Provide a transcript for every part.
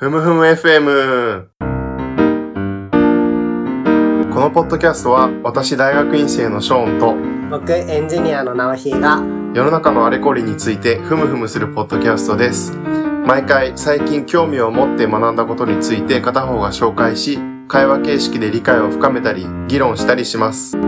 ふむふむ FM。このポッドキャストは私大学院生のショーンと僕、エンジニアの直ひが、世の中のあれこれについてふむふむするポッドキャストです。毎回最近興味を持って学んだことについて片方が紹介し、会話形式で理解を深めたり、議論したりします。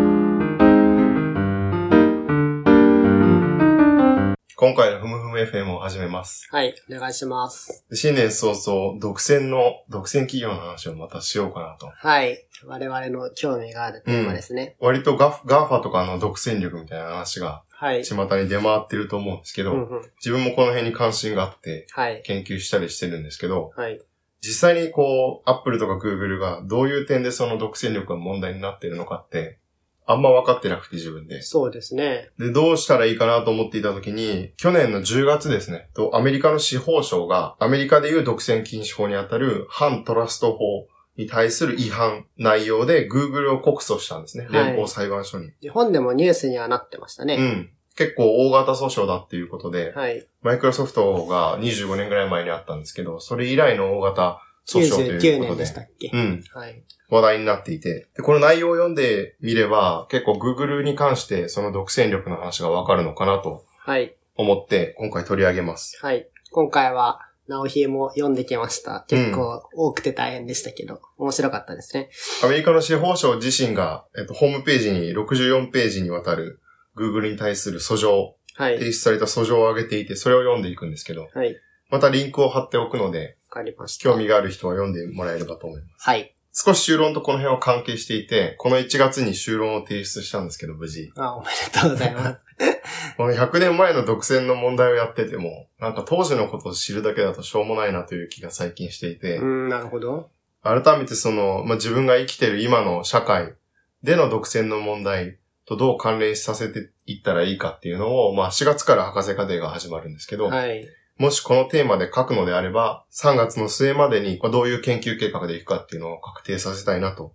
今回のふむふむ FM を始めます。はい、お願いします。新年早々、独占の、独占企業の話をまたしようかなと。はい、我々の興味があるテーマですね。割とガフガーファとかの独占力みたいな話がはい。巷に出回ってると思うんですけど、うんうん。自分もこの辺に関心があってはい。研究したりしてるんですけど、はい。実際にこう、アップルとかグーグルがどういう点でその独占力が問題になってるのかって、あんま分かってなくて自分で。そうですね。で、どうしたらいいかなと思っていた時に、去年の10月ですね、とアメリカの司法省が、アメリカでいう独占禁止法にあたる反トラスト法に対する違反内容で Google を告訴したんですね。はい連邦裁判所に。日本でもニュースにはなってましたね。うん。結構大型訴訟だっていうことで、はい。マイクロソフトが25年ぐらい前にあったんですけど、それ以来の大型訴訟という99ことで年でし、たっけ？うん、はい。話題になっていて、でこの内容を読んでみれば、結構 Google に関してその独占力の話がわかるのかなとはい。思って、今回取り上げます。はい。今回は、直ひも読んできました。結構多くて大変でしたけど、面白かったですね。アメリカの司法省自身が、えっと、ホームページに64ページにわたる Google に対する訴状、はい。提出された訴状を上げていて、それを読んでいくんですけど、はい。またリンクを貼っておくので、わかりました。興味がある人は読んでもらえればと思います。はい。少し修論とこの辺は関係していて、この1月に修論を提出したんですけど、無事。あ、おめでとうございます。この100年前の独占の問題をやってても、なんか当時のことを知るだけだとしょうもないなという気が最近していて、うん、なるほど。改めてその、まあ、自分が生きてる今の社会での独占の問題とどう関連させていったらいいかっていうのを、まあ、4月から博士課程が始まるんですけど、はい。もしこのテーマで書くのであれば、3月の末までにまあどういう研究計画でいくかっていうのを確定させたいなと。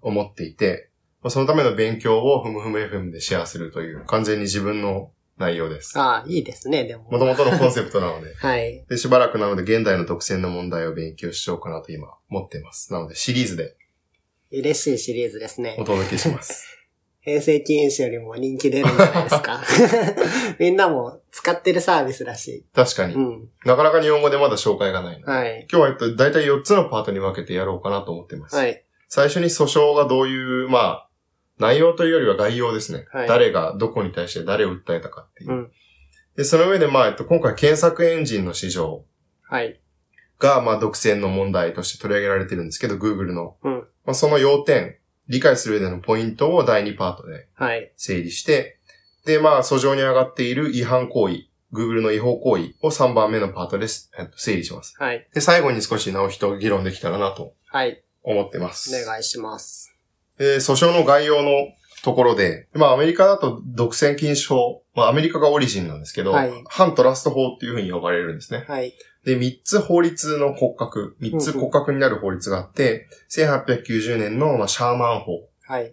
思っていて、まあそのための勉強をふむふむ FM でシェアするという完全に自分の内容です。あいいですね、でも。もともとのコンセプトなので。はい。で、しばらくなので現代の独占の問題を勉強しようかなと今思っています。なのでシリーズで嬉しいシリーズですねお。届けします。平成禁止よりも人気出るんじゃないですか。みんなも使ってるサービスだし。確かにう。ん。なかなか日本語でまだ紹介がないな。はい。今日はえっと、だいたい4つのパートに分けてやろうかなと思っています。はい。最初に訴訟がどういう、まあ、内容というよりは概要ですね。はい誰がどこに対して誰を訴えたかっていう。うんで、その上で、まあ、えっと、今回検索エンジンの市場はい。が、まあ、独占の問題として取り上げられてるんですけど、Google の。うん。まあ、その要点、理解する上でのポイントを第2パートではい。整理して、で、まあ、訴状に上がっている違反行為、Google の違法行為を3番目のパートです。えっと整理します。はい。で、最後に少し直人議論できたらなとはい。思ってます。お願いします。で、訴訟の概要のところで、まあアメリカだと独占禁止法、まあアメリカがオリジンなんですけど、はい反トラスト法っていうふうに呼ばれるんですね。はい。で、3つ法律の骨格、3つ骨格になる法律があって、1890年の、まあ、シャーマン法、はい。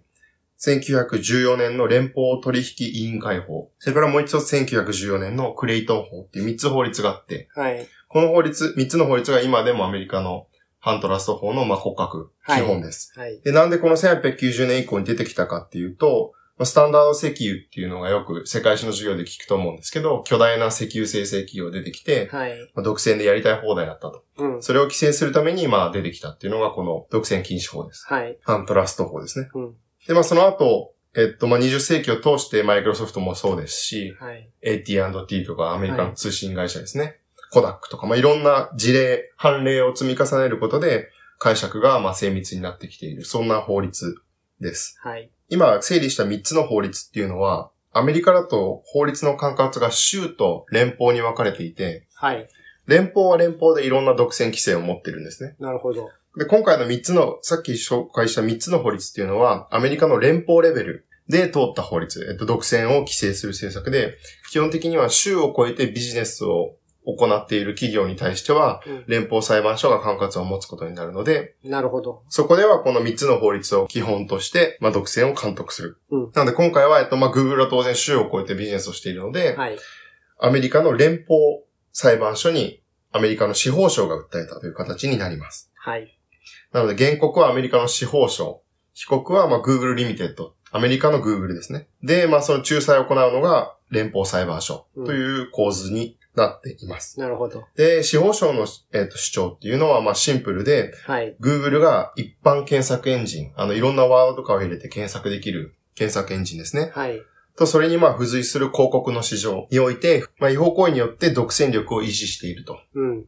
1914年の連邦取引委員会法、それからもう一つ1914年のクレイトン法っていう3つ法律があって、はい。この法律、3つの法律が今でもアメリカの反トラスト法の、まあ、骨格、はい基本です。はい。で、なんでこの1890年以降に出てきたかっていうと、まあスタンダード石油っていうのがよく世界史の授業で聞くと思うんですけど、巨大な石油生成企業出てきて、はい。まあ独占でやりたい放題だったと。うん。それを規制するために、まあ出てきたっていうのがこの独占禁止法です。はい。反トラスト法ですね。うん。で、まあその後、えっと、まあ20世紀を通してマイクロソフトもそうですし、はい。AT&T とかアメリカの通信会社ですね。コダックとか、まあいろんな事例、判例を積み重ねることで、解釈がまあ精密になってきている。そんな法律です。はい。今整理した3つの法律っていうのは、アメリカだと法律の管轄が州と連邦に分かれていて、はい。連邦は連邦でいろんな独占規制を持ってるんですね。なるほど。で、今回の3つの、さっき紹介した3つの法律っていうのは、アメリカの連邦レベルで通った法律、えっと、独占を規制する政策で、基本的には州を超えてビジネスを行っている企業に対しては、うん連邦裁判所が管轄を持つことになるので、なるほど。そこではこの3つの法律を基本として、まあ、独占を監督する。うんなので今回は、えっと、まあ、Google は当然州を超えてビジネスをしているので、はい。アメリカの連邦裁判所にアメリカの司法省が訴えたという形になります。はい。なので、原告はアメリカの司法省。被告は、まあ、Google リミテッド。アメリカの Google ですね。で、まあ、その仲裁を行うのが、連邦裁判所という構図になっています。なるほど。で、司法省の、えーと主張っていうのは、まあ、シンプルで、はい。Google が一般検索エンジン、あの、いろんなワードとかを入れて検索できる検索エンジンですね。はい。と、それにまあ付随する広告の市場において、まあ違法行為によって独占力を維持していると。うん。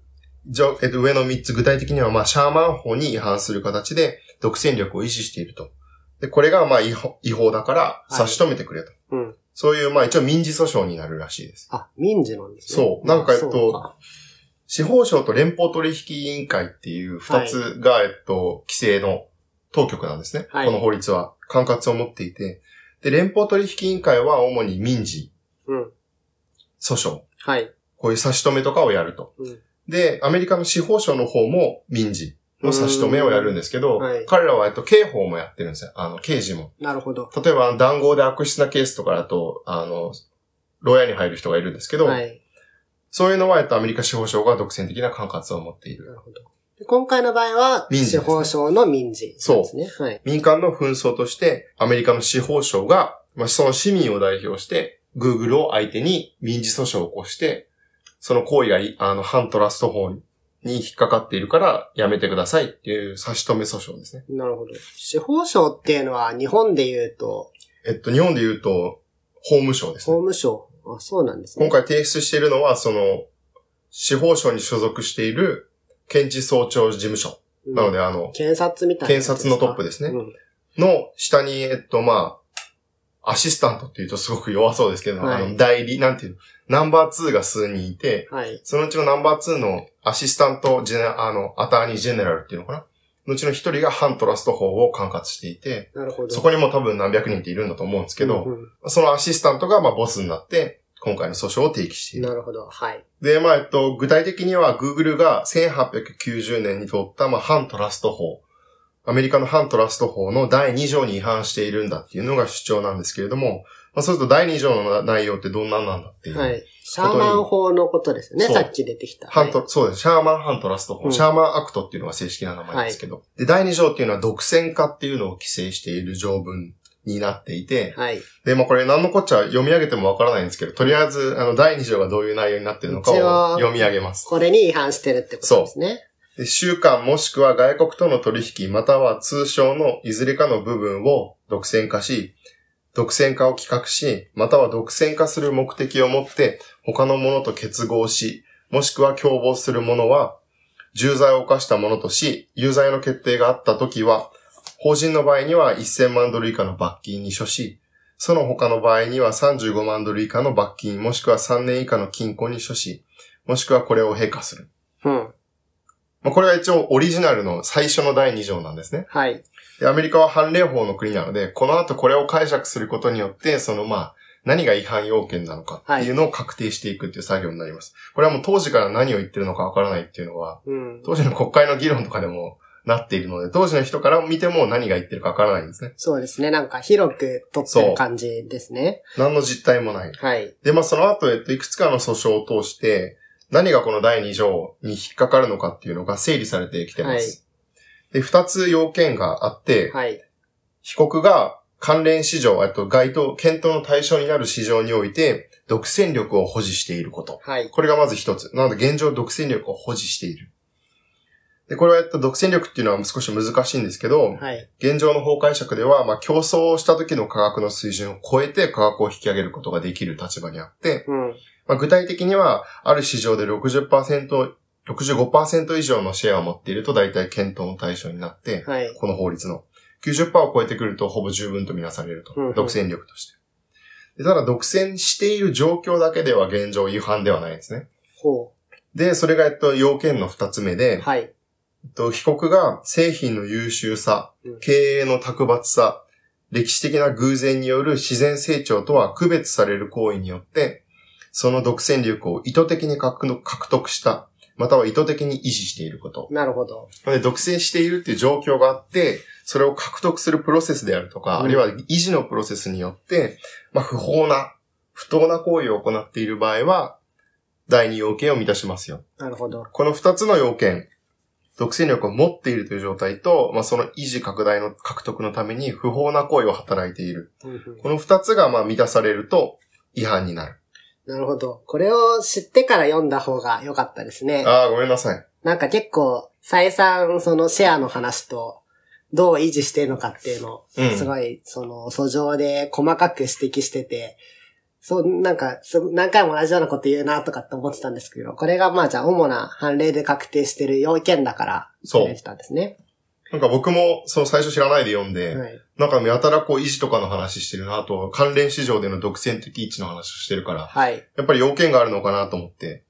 じゃ、えっと、上の3つ、具体的にはまあシャーマン法に違反する形で独占力を維持していると。で、これがまあ違法違法だから差し止めてくれと。うん。そういうまあ一応民事訴訟になるらしいです。あ、民事なんですね。そうなんかえっと司法省と連邦取引委員会っていう2つが、えっと、規制の当局なんですね。はいこの法律は管轄を持っていて。で、連邦取引委員会は主に民事、うん。訴訟、はい。こういう差し止めとかをやると。うん。で、アメリカの司法省の方も民事の差し止めをやるんですけど、うんはい彼らは、えっと、刑法もやってるんですよ。あの、刑事も。なるほど。例えば、談合で悪質なケースとかだと、あの、牢屋に入る人がいるんですけど、はい。そういうのは、えっと、アメリカ司法省が独占的な管轄を持っている。なるほど。で今回の場合は、民事ね司法省の民事なんですね。はい。民間の紛争として、アメリカの司法省が、まあ、その市民を代表して、Google を相手に民事訴訟を起こして、その行為がい、あの、反トラスト法に引っかかっているから、やめてくださいっていう差し止め訴訟ですね。なるほど。司法省っていうのは日本で言うと、えっと、日本で言うと、法務省です法ね。務省。あ、そうなんですね。今回提出しているのは、その、司法省に所属している検事総長事務所。うんなので、あの、検察みたいなやつ検察のトップですねうんの下に、えっと、まあ、アシスタントっていうとすごく弱そうですけど、はいあの、代理、なんていうの、ナンバー2が数人いて、はい。そのうちのナンバー2のアシスタントジェネ、あの、アターニージェネラルっていうのかな？のうちの一人が反トラスト法を管轄していて、なるほど。そこにも多分何百人っているんだと思うんですけど、うんうんそのアシスタントがまあボスになって、今回の訴訟を提起している。なるほど。はい。で、まあ、えっと、具体的には Google が1890年に通った、まあ、反トラスト法。アメリカの反トラスト法の第2条に違反しているんだっていうのが主張なんですけれども、まあ、そうすると第2条の内容ってどんなんなんだっていう。はい。シャーマン法のことですね。さっき出てきた。ハント、そうです。シャーマンハントラスト法、うんシャーマンアクトっていうのが正式な名前ですけど。で、第2条っていうのは独占化っていうのを規制している条文になっていて、はい。はい。で、まあこれ何のこっちゃ読み上げてもわからないんですけど、とりあえず、あの、第2条がどういう内容になってるのかを読み上げます。これに違反してるってことですね。週間もしくは外国との取引または通商のいずれかの部分を独占化し、独占化を企画し、または独占化する目的を持って他のものと結合し、もしくは共謀するものは、重罪を犯したものとし、有罪の決定があったときは、法人の場合には1000万ドル以下の罰金に処し、その他の場合には35万ドル以下の罰金、もしくは3年以下の禁錮に処し、もしくはこれを陛下する。うん。まあ、これが一応オリジナルの最初の第2条なんですね。はい。で、アメリカは判例法の国なので、この後これを解釈することによって、そのまあ、何が違反要件なのかっていうのを確定していくっていう作業になります。これはもう当時から何を言ってるのかわからないっていうのは、うん。当時の国会の議論とかでもなっているので、当時の人から見ても何が言ってるかわからないんですね。そうですね。なんか広く取ってる感じですね。何の実態もない。はい。で、まあその後、えっと、いくつかの訴訟を通して、何がこの第2条に引っかかるのかっていうのが整理されてきてます。で、二つ要件があって、はい。被告が関連市場、えっと、該当、検討の対象になる市場において、独占力を保持していること。はい。これがまず一つ。なので、現状独占力を保持している。で、これは、えっと、独占力っていうのは少し難しいんですけど、はい。現状の法解釈では、まあ、競争をした時の価格の水準を超えて価格を引き上げることができる立場にあって、うん。まあ、具体的には、ある市場で60%、65%以上のシェアを持っていると大体検討の対象になって、はい。この法律の。90%を超えてくるとほぼ十分とみなされると。うんうん独占力として。でただ、独占している状況だけでは現状違反ではないんですね。ほで、それが、えっと、要件の二つ目でう。、はい。えっと、被告が製品の優秀さうん、経営の卓抜さ、歴史的な偶然による自然成長とは区別される行為によって、その独占力を意図的に獲得した、または意図的に維持していること。なるほど。で、独占しているっていう状況があって、それを獲得するプロセスであるとか、うんあるいは維持のプロセスによって、まあ、不法な、不当な行為を行っている場合は、第二要件を満たしますよ。なるほど。この二つの要件、独占力を持っているという状態と、まあ、その維持拡大の獲得のために不法な行為を働いている。うんうんこの二つがまあ満たされると違反になる。なるほど。これを知ってから読んだ方が良かったですね。ああ、ごめんなさい。なんか結構、再三そのシェアの話と、どう維持してるのかっていうのを、うんすごい、その、訴状で細かく指摘してて、そう、なんか、そ何回も同じようなこと言うなとかって思ってたんですけど、これがまあじゃあ主な判例で確定してる要件だから、そうたんですね。なんか僕もその最初知らないで読んで、はい。なんかやたらこう維持とかの話してるな、あと関連市場での独占的位置の話をしてるから、はい。やっぱり要件があるのかなと思って、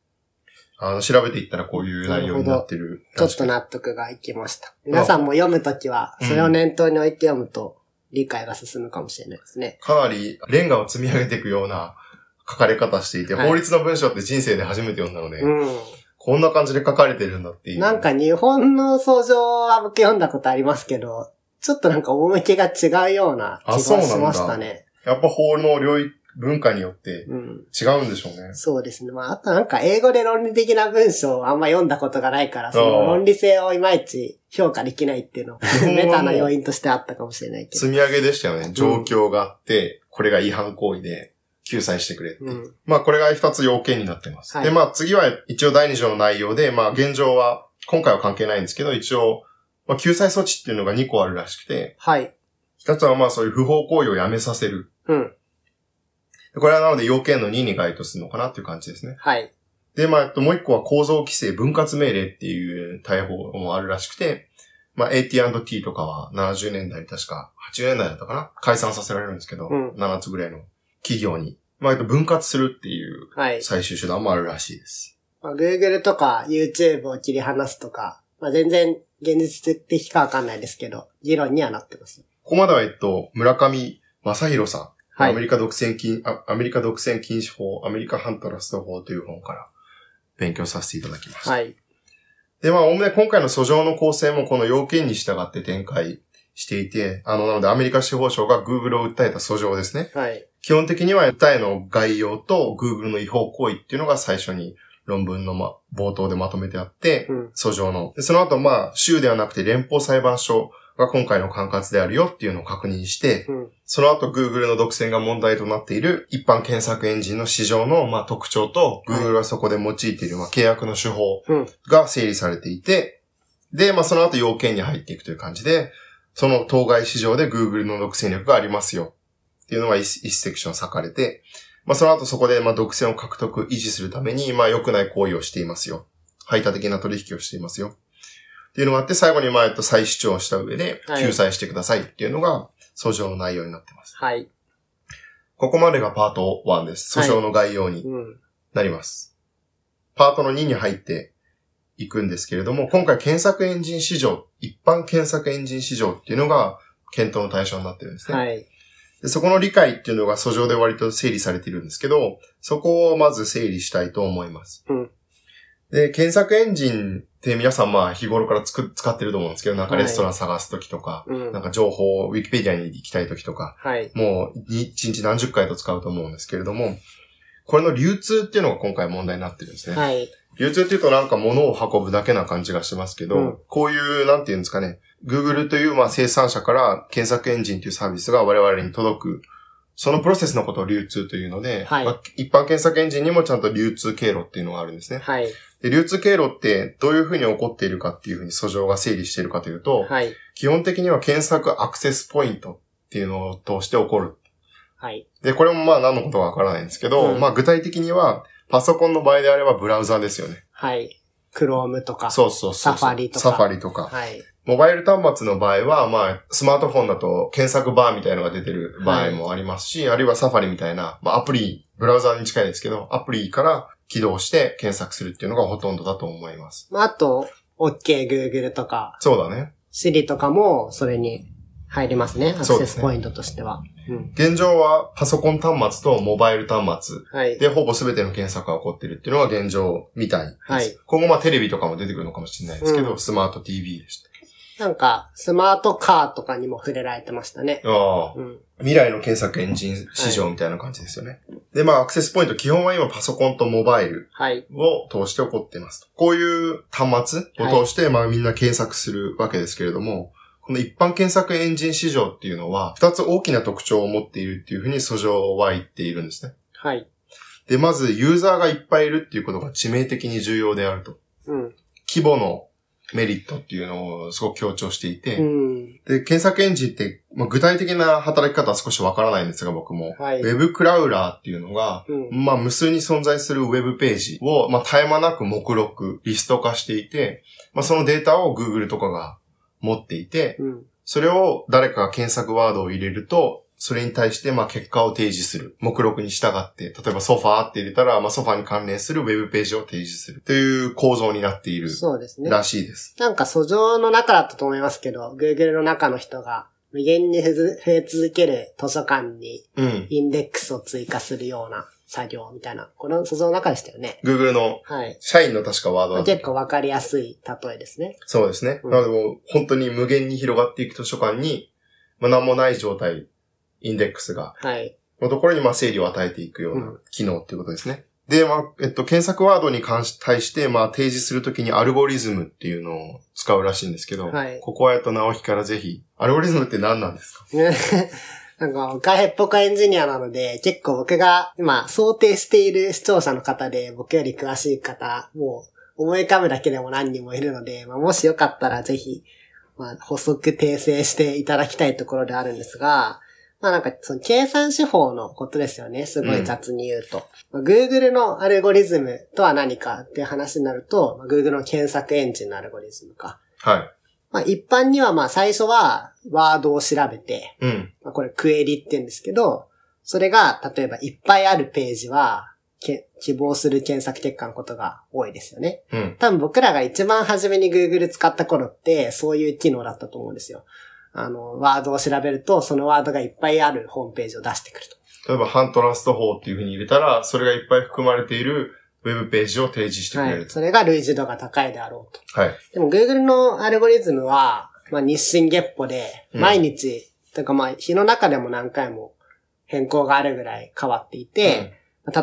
あの、調べていったらこういう内容になってるちょっと。納得がいきました。皆さんも読むときは、うんそれを念頭に置いて読むと、理解が進むかもしれないですね。かなりレンガを積み上げていくような書かれ方していて、はい法律の文章って人生で初めて読んだので、うん。こんな感じで書かれてるんだっていう。なんか日本の訴状は僕読んだことありますけど、ちょっとなんか趣が違うような気がしましたね。やっぱ法の領域、文化によってうん。違うんでしょうね。そうですね。まあ、あとなんか英語で論理的な文章をあんま読んだことがないから、その論理性をいまいち評価できないっていうのも、本はもうメタな要因としてあったかもしれないけど。積み上げでしたよね。状況があって、これが違反行為で救済してくれ。うん。まあこれが二つ要件になってます。はいで、まあ次は一応第二条の内容で、まあ現状は、今回は関係ないんですけど、一応、まあ救済措置っていうのが2個あるらしくて、はい。一つはまあそういう不法行為をやめさせる。うん。これはなので要件の2に該当するのかなっていう感じですね。はい。で、まあ、えっともう一個は構造規制分割命令っていう逮捕もあるらしくて、まあ AT&T とかは70年代確か、80年代だったかな？解散させられるんですけど、うん7つぐらいの企業に、まあ、えっと分割するっていうはい。最終手段もあるらしいです。まあ、Google とか YouTube を切り離すとか、まあ、全然現実的かわかんないですけど、議論にはなってます。ここまでは、えっと、村上正宏さん、はいアメリカ独占禁あ、アメリカ独占禁止法、アメリカ反トラスト法という本から勉強させていただきました。はい。で、まあ、おおむね今回の訴状の構成もこの要件に従って展開していて、あの、なのでアメリカ司法省が Google を訴えた訴状ですね。はい。基本的には訴えの概要と Google の違法行為っていうのが最初に論文のま、冒頭でまとめてあって、うん。訴状の。でその後、まあ、州ではなくて連邦裁判所が今回の管轄であるよっていうのを確認して、うん。その後 Google の独占が問題となっている一般検索エンジンの市場のまあ特徴と、はい Google がそこで用いているまあ契約の手法うん。が整理されていて、で、まあその後要件に入っていくという感じで、その当該市場で Google の独占力がありますよっていうのが一一セクション割かれて、まあその後そこでまあ独占を獲得、維持するためにまあ良くない行為をしていますよ。排他的な取引をしていますよ。っていうのがあって、最後にまあ、えっと、再主張した上ではい救済してくださいっていうのが、訴状の内容になってます。はい。ここまでがパート1です。はい訴訟の概要にうん。なります。パートの2に入っていくんですけれども、今回検索エンジン市場、一般検索エンジン市場っていうのが検討の対象になってるんですね。はい。でそこの理解っていうのが訴状で割と整理されているんですけど、そこをまず整理したいと思います。うんで、検索エンジンって皆さんまあ日頃からつく使ってると思うんですけど、なんかレストラン探すときとか、うんなん。か情報をウィキペディアに行きたいときとか、はい。もうに一日何十回と使うと思うんですけれども、これの流通っていうのが今回問題になってるんですね。はい。流通っていうとなんか物を運ぶだけな感じがしますけど、うんこういう、なんていうんですかね、Google というまあ生産者から検索エンジンというサービスが我々に届く、そのプロセスのことを流通というので、はいまあ一般検索エンジンにもちゃんと流通経路っていうのがあるんですね。はい。で流通経路ってどういうふうに起こっているかっていうふうに訴状が整理しているかというと、はい。基本的には検索アクセスポイントっていうのを通して起こるはい。で、これもまあ何のことかわからないんですけど、うんまあ具体的には、パソコンの場合であればブラウザですよね。はい。Chrome とか。そうそうそうそう。サファリとかサファリとか。はい。モバイル端末の場合は、まあ、スマートフォンだと検索バーみたいなのが出てる場合もありますし、あるいはサファリみたいな、まあアプリ、ブラウザに近いですけど、アプリから起動して検索するっていうのがほとんどだと思います。まあ、あと、OK Google とか、そうだね。Siri とかもそれに入りますね。アクセスポイントとしては。うん。現状はパソコン端末とモバイル端末はい。でほぼ全ての検索が起こってるっていうのが現状みたいです。はい今後まあテレビとかも出てくるのかもしれないですけど、うんスマート TV でした。なんか、スマートカーとかにも触れられてましたね。ああ。うん。未来の検索エンジン市場みたいな感じですよね。で、まあ、アクセスポイント、基本は今パソコンとモバイルはい。を通して起こっていますと。こういう端末を通して、まあみんな検索するわけですけれども、この一般検索エンジン市場っていうのは、二つ大きな特徴を持っているっていうふうに訴状は言っているんですね。はい。で、まず、ユーザーがいっぱいいるっていうことが致命的に重要であると。うん。規模のメリットっていうのをすごく強調していて、うん。で、検索エンジンって、まあ、具体的な働き方は少しわからないんですが、僕も。はいウェブクラウラーっていうのが、うん。まあ、無数に存在するウェブページを、まあ、絶え間なく目録、リスト化していて、まあ、そのデータを Google とかが持っていて、うん。それを誰かが検索ワードを入れると、それに対して、まあ、結果を提示する。目録に従って、例えばソファーって入れたら、まあ、ソファーに関連するウェブページを提示する。という構造になっているそうですね。らしいです。なんか訴状の中だったと思いますけど、Google の中の人が無限に増え続ける図書館にうん。インデックスを追加するような作業みたいな、この訴状の中でしたよね。Google のはい。社員の確かワードだった結構わかりやすい例えですね。そうですね。うんなのでもう本当に無限に広がっていく図書館に、まあ、何もない状態、インデックスが、はい。のところにまあ整理を与えていくよううな機能っていうことですね。で、まあ、えっと、検索ワードに関し、対して、まあ、提示するときにアルゴリズムっていうのを使うらしいんですけど、はいここはえっと、直樹からぜひ、アルゴリズムって何なんですか？なんか、僕はヘッポコエンジニアなので、結構僕が今想定している視聴者の方で、僕より詳しい方、もう思い浮かぶだけでも何人もいるので、まあ、もしよかったらぜひ、まあ、補足訂正していただきたいところであるんですが、まあなんか、その計算手法のことですよね。すごい雑に言うと。まあ Google のアルゴリズムとは何かっていう話になると、まあ Google の検索エンジンのアルゴリズムか。はい。まあ一般にはまあ最初はワードを調べて、うん。まあ、これクエリって言うんですけど、それが例えばいっぱいあるページは、け希望する検索結果のことが多いですよね。うん。多分僕らが一番初めに Google 使った頃って、そういう機能だったと思うんですよ。あの、ワードを調べると、そのワードがいっぱいあるホームページを出してくると。例えば、ハントラスト法っていうふうに入れたら、それがいっぱい含まれているウェブページを提示してくはい。れると。それが類似度が高いであろうと。はい。でも Google のアルゴリズムは、まあ日進月歩で、うん毎日、というかまあ日の中でも何回も変更があるぐらい変わっていて、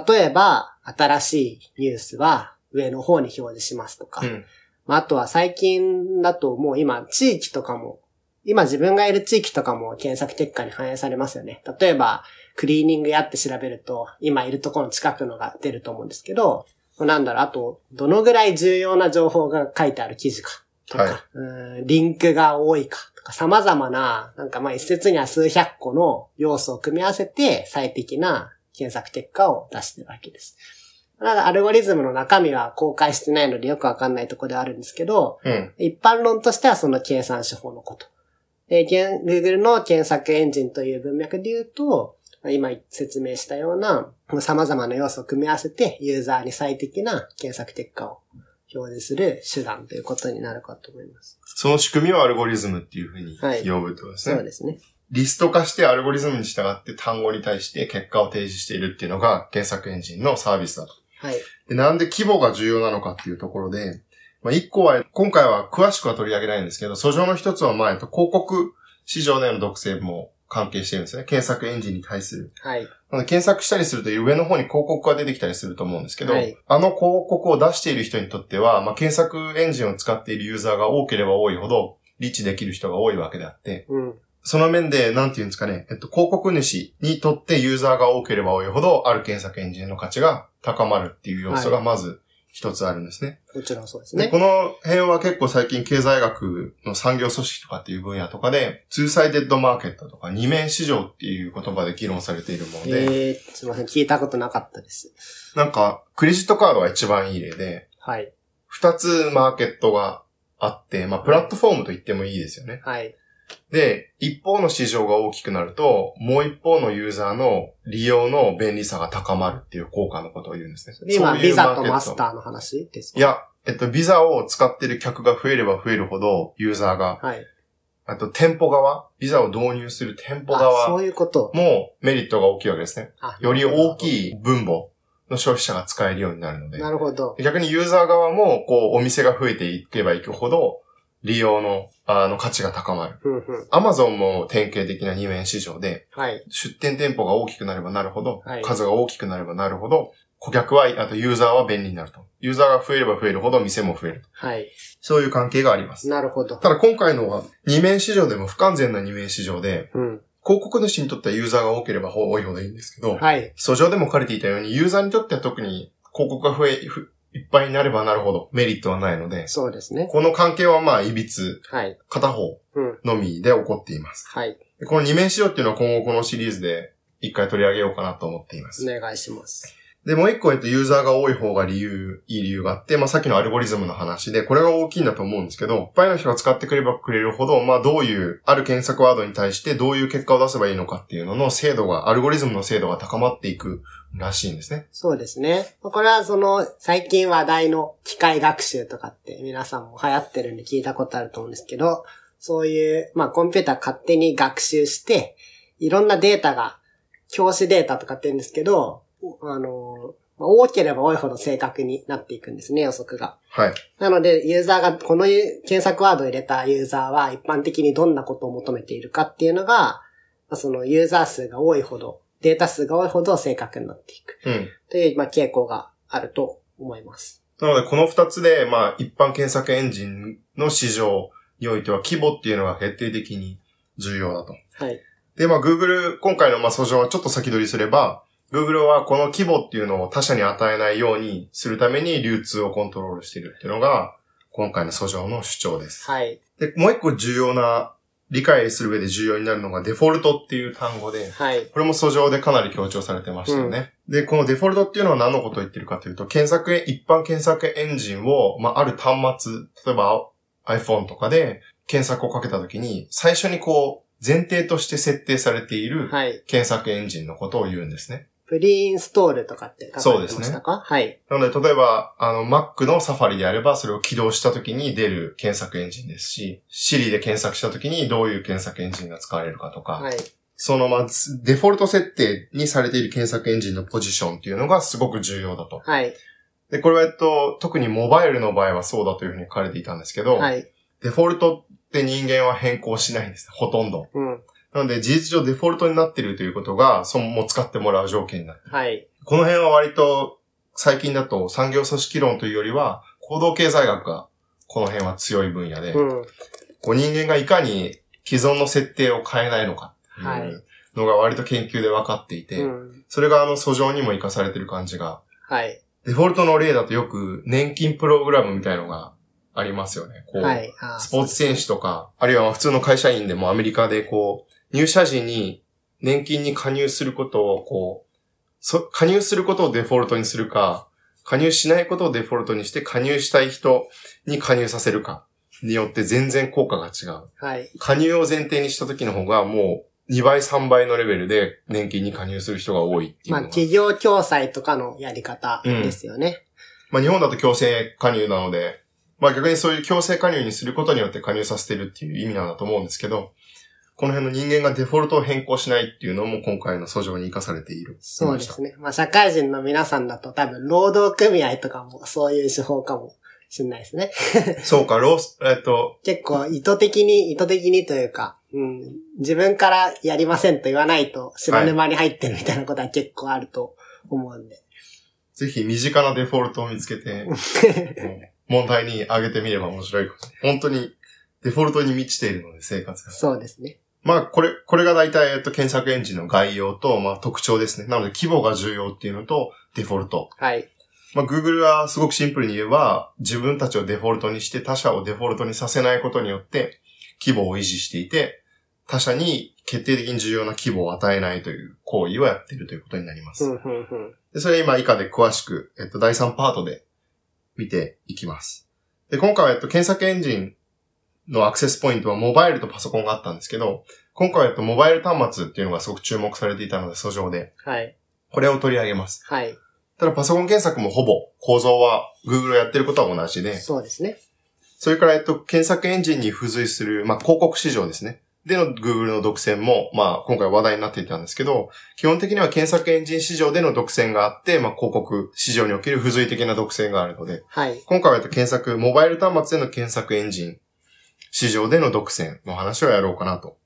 例えば、新しいニュースは上の方に表示しますとか、うん。まあ、あとは最近だともう今地域とかも、今自分がいる地域とかも検索結果に反映されますよね。例えば、クリーニング屋って調べると、今いるところの近くのが出ると思うんですけど、なんだろう、あと、どのぐらい重要な情報が書いてある記事かとか、はいうんリンクが多いかとか、様々な、なんかまあ一説には数百個の要素を組み合わせて最適な検索結果を出してるわけです。なんかアルゴリズムの中身は公開してないのでよくわかんないところではあるんですけど、うん。一般論としてはその計算手法のこと。で、Google の検索エンジンという文脈で言うと、まあ今説明したような様々な要素を組み合わせてユーザーに最適な検索結果を表示する手段ということになるかと思います。その仕組みをアルゴリズムっていうふうにはい呼ぶってことですね。そうですね。リスト化してアルゴリズムに従って単語に対して結果を提示しているっていうのが検索エンジンのサービスだと。はい。でなんで規模が重要なのかっていうところで、まあ、一個は、今回は詳しくは取り上げないんですけど、訴状の一つはまあ、えっと広告市場での独占も関係してるんですね。検索エンジンに対する。はい。検索したりすると上の方に広告が出てきたりすると思うんですけど、はいあの広告を出している人にとっては、まあ、検索エンジンを使っているユーザーが多ければ多いほど、リーチできる人が多いわけであって、うん。その面で、なんていうんですかね、えっと、広告主にとってユーザーが多ければ多いほど、ある検索エンジンの価値が高まるっていう要素がまず一つあるんですね。もちろんそうですで、ね。この辺は結構最近経済学の産業組織とかっていう分野とかで、ツーサイデッドマーケットとか二面市場っていう言葉で議論されているもので、えー、すいません。聞いたことなかったです。なんか、クレジットカードが一番いい例で、はい。二つマーケットがあって、まあ、プラットフォームと言ってもいいですよね。はい。で、一方の市場が大きくなると、もう一方のユーザーの利用の便利さが高まるっていう効果のことを言うんですね。今、ビザとマスターの話ですか？い、や、えっと、ビザを使ってる客が増えれば増えるほど、ユーザーが、はい。あと店舗側、ビザを導入する店舗あ、そ側ういうこと。もメリットが大きいわけですね。あより大い。きい分母の消費者が使えるようになるので。なるほど。逆にユーザー側も、こう、お店が増えていけばいくほど、利用の、あの、価値が高まる。アマゾンも典型的な二面市場で、はい。出店店舗が大きくなればなるほど、はい数が大きくなればなるほど、顧客は、あとユーザーは便利になると。ユーザーが増えれば増えるほど店も増える。はい。そういう関係があります。なるほど。ただ今回のは二面市場でも不完全な二面市場で、うん。広告主にとってはユーザーが多ければ多いほどいいんですけど、はい。訴状でも書かれていたように、ユーザーにとっては特に広告が増え、ふいっぱいになればなるほどメリットはないので、そうですね。この関係はまあ、いびつ、はい。片方うん。のみで起こっています。はい。でこの二面市場っていうのは今後このシリーズで一回取り上げようかなと思っています。お願いします。で、もう一個、えっと、ユーザーが多い方が理由、いい理由があって、まあ、さっきのアルゴリズムの話で、これが大きいんだと思うんですけど、いっぱいの人が使ってくればくれるほど、まあ、どういう、ある検索ワードに対してどういう結果を出せばいいのかっていうのの精度が、アルゴリズムの精度が高まっていくらしいんですね。そうですね。これはその、最近話題の機械学習とかって皆さんも流行ってるんで聞いたことあると思うんですけど、そういう、まあコンピューター勝手に学習して、いろんなデータが、教師データとかって言うんですけど、あの、まあ多ければ多いほど正確になっていくんですね、予測が。はい。なので、ユーザーが、この検索ワードを入れたユーザーは一般的にどんなことを求めているかっていうのが、まあそのユーザー数が多いほど、データ数が多いほど正確になっていく。うん。という、まあ、傾向があると思います。なので、この二つで、まあ、一般検索エンジンの市場においては、規模っていうのが決定的に重要だと。はい。で、まあ、Google、今回のまあ訴状はちょっと先取りすれば、Google はこの規模っていうのを他社に与えないようにするために流通をコントロールしているっていうのが、今回の訴状の主張です。はい。で、もう一個重要な、理解する上で重要になるのがデフォルトっていう単語で、はい。これも訴状でかなり強調されてましたよね。で、このデフォルトっていうのは何のことを言ってるかというと、検索エ、一般検索エンジンを、まあ、ある端末、例えば iPhone とかで検索をかけたときに、最初にこう、前提として設定されているはい。検索エンジンのことを言うんですね。プリインストールとかって書かれてましたか？はい。なので、例えば、あの、Mac の Safari であれば、それを起動したときに出る検索エンジンですし、Siri で検索したときにどういう検索エンジンが使われるかとか、はい。その、まあ、デフォルト設定にされている検索エンジンのポジションっていうのがすごく重要だと。はい。で、これは、えっと、特にモバイルの場合はそうだというふうに書かれていたんですけど、はい。デフォルトって人間は変更しないんですね、ほとんど。うん。なので、事実上デフォルトになっているということが、そのも使ってもらう条件になって。はい。この辺は割と、最近だと産業組織論というよりは、行動経済学が、この辺は強い分野で、うん。こう人間がいかに既存の設定を変えないのかっていうのが割と研究で分かっていて、うん。それがあの訴状にも活かされてる感じが、はい。デフォルトの例だとよく年金プログラムみたいのがありますよね。こうはい。あスポーツ選手とか、あるいは普通の会社員でもアメリカでこう、入社時に年金に加入することをこう、そ加入することをデフォルトにするか、加入しないことをデフォルトにして加入したい人に加入させるかによって全然効果が違う。はい。加入を前提にした時の方がもう2倍3倍のレベルで年金に加入する人が多いっていうまあ。企業共済とかのやり方ですよね。まあ日本だと強制加入なので、まあ逆にそういう強制加入にすることによって加入させてるっていう意味なんだと思うんですけど、この辺の人間がデフォルトを変更しないっていうのも今回の訴状に活かされている。そうですね。まあ、社会人の皆さんだと多分、労働組合とかもそういう手法かもしれないですね。そうか、ロース、えっと、結構意図的に、意図的にというか、うん、自分からやりませんと言わないと白沼に入ってるみたいなことは結構あると思うんで。ぜひ身近なデフォルトを見つけて、うん問題に挙げてみれば面白い。本当にデフォルトに満ちているので、生活が。そうですね。まあ、これ、これが大体、えっと、検索エンジンの概要と、まあ、特徴ですね。なので、規模が重要っていうのと、デフォルト。はい。まあ、Google はすごくシンプルに言えば、自分たちをデフォルトにして他社をデフォルトにさせないことによって、規模を維持していて、他社に決定的に重要な規模を与えないという行為をやっているということになります。うん、うん、うん。でそれ今以下で詳しく、えっと、第3パートで見ていきます。で、今回は、えっと、検索エンジンのアクセスポイントはモバイルとパソコンがあったんですけど、今回は、えっと、モバイル端末っていうのがすごく注目されていたので、訴状で、はい。これを取り上げます。はい。ただ、パソコン検索もほぼ構造は Google がやってることは同じで、そうですね。それから、えっと、検索エンジンに付随する、まあ、広告市場ですね。での Google の独占も、まあ、今回話題になっていたんですけど、基本的には検索エンジン市場での独占があって、まあ、広告市場における付随的な独占があるので、はい。今回はえっと検索、モバイル端末での検索エンジン市場での独占の話をやろうかなと。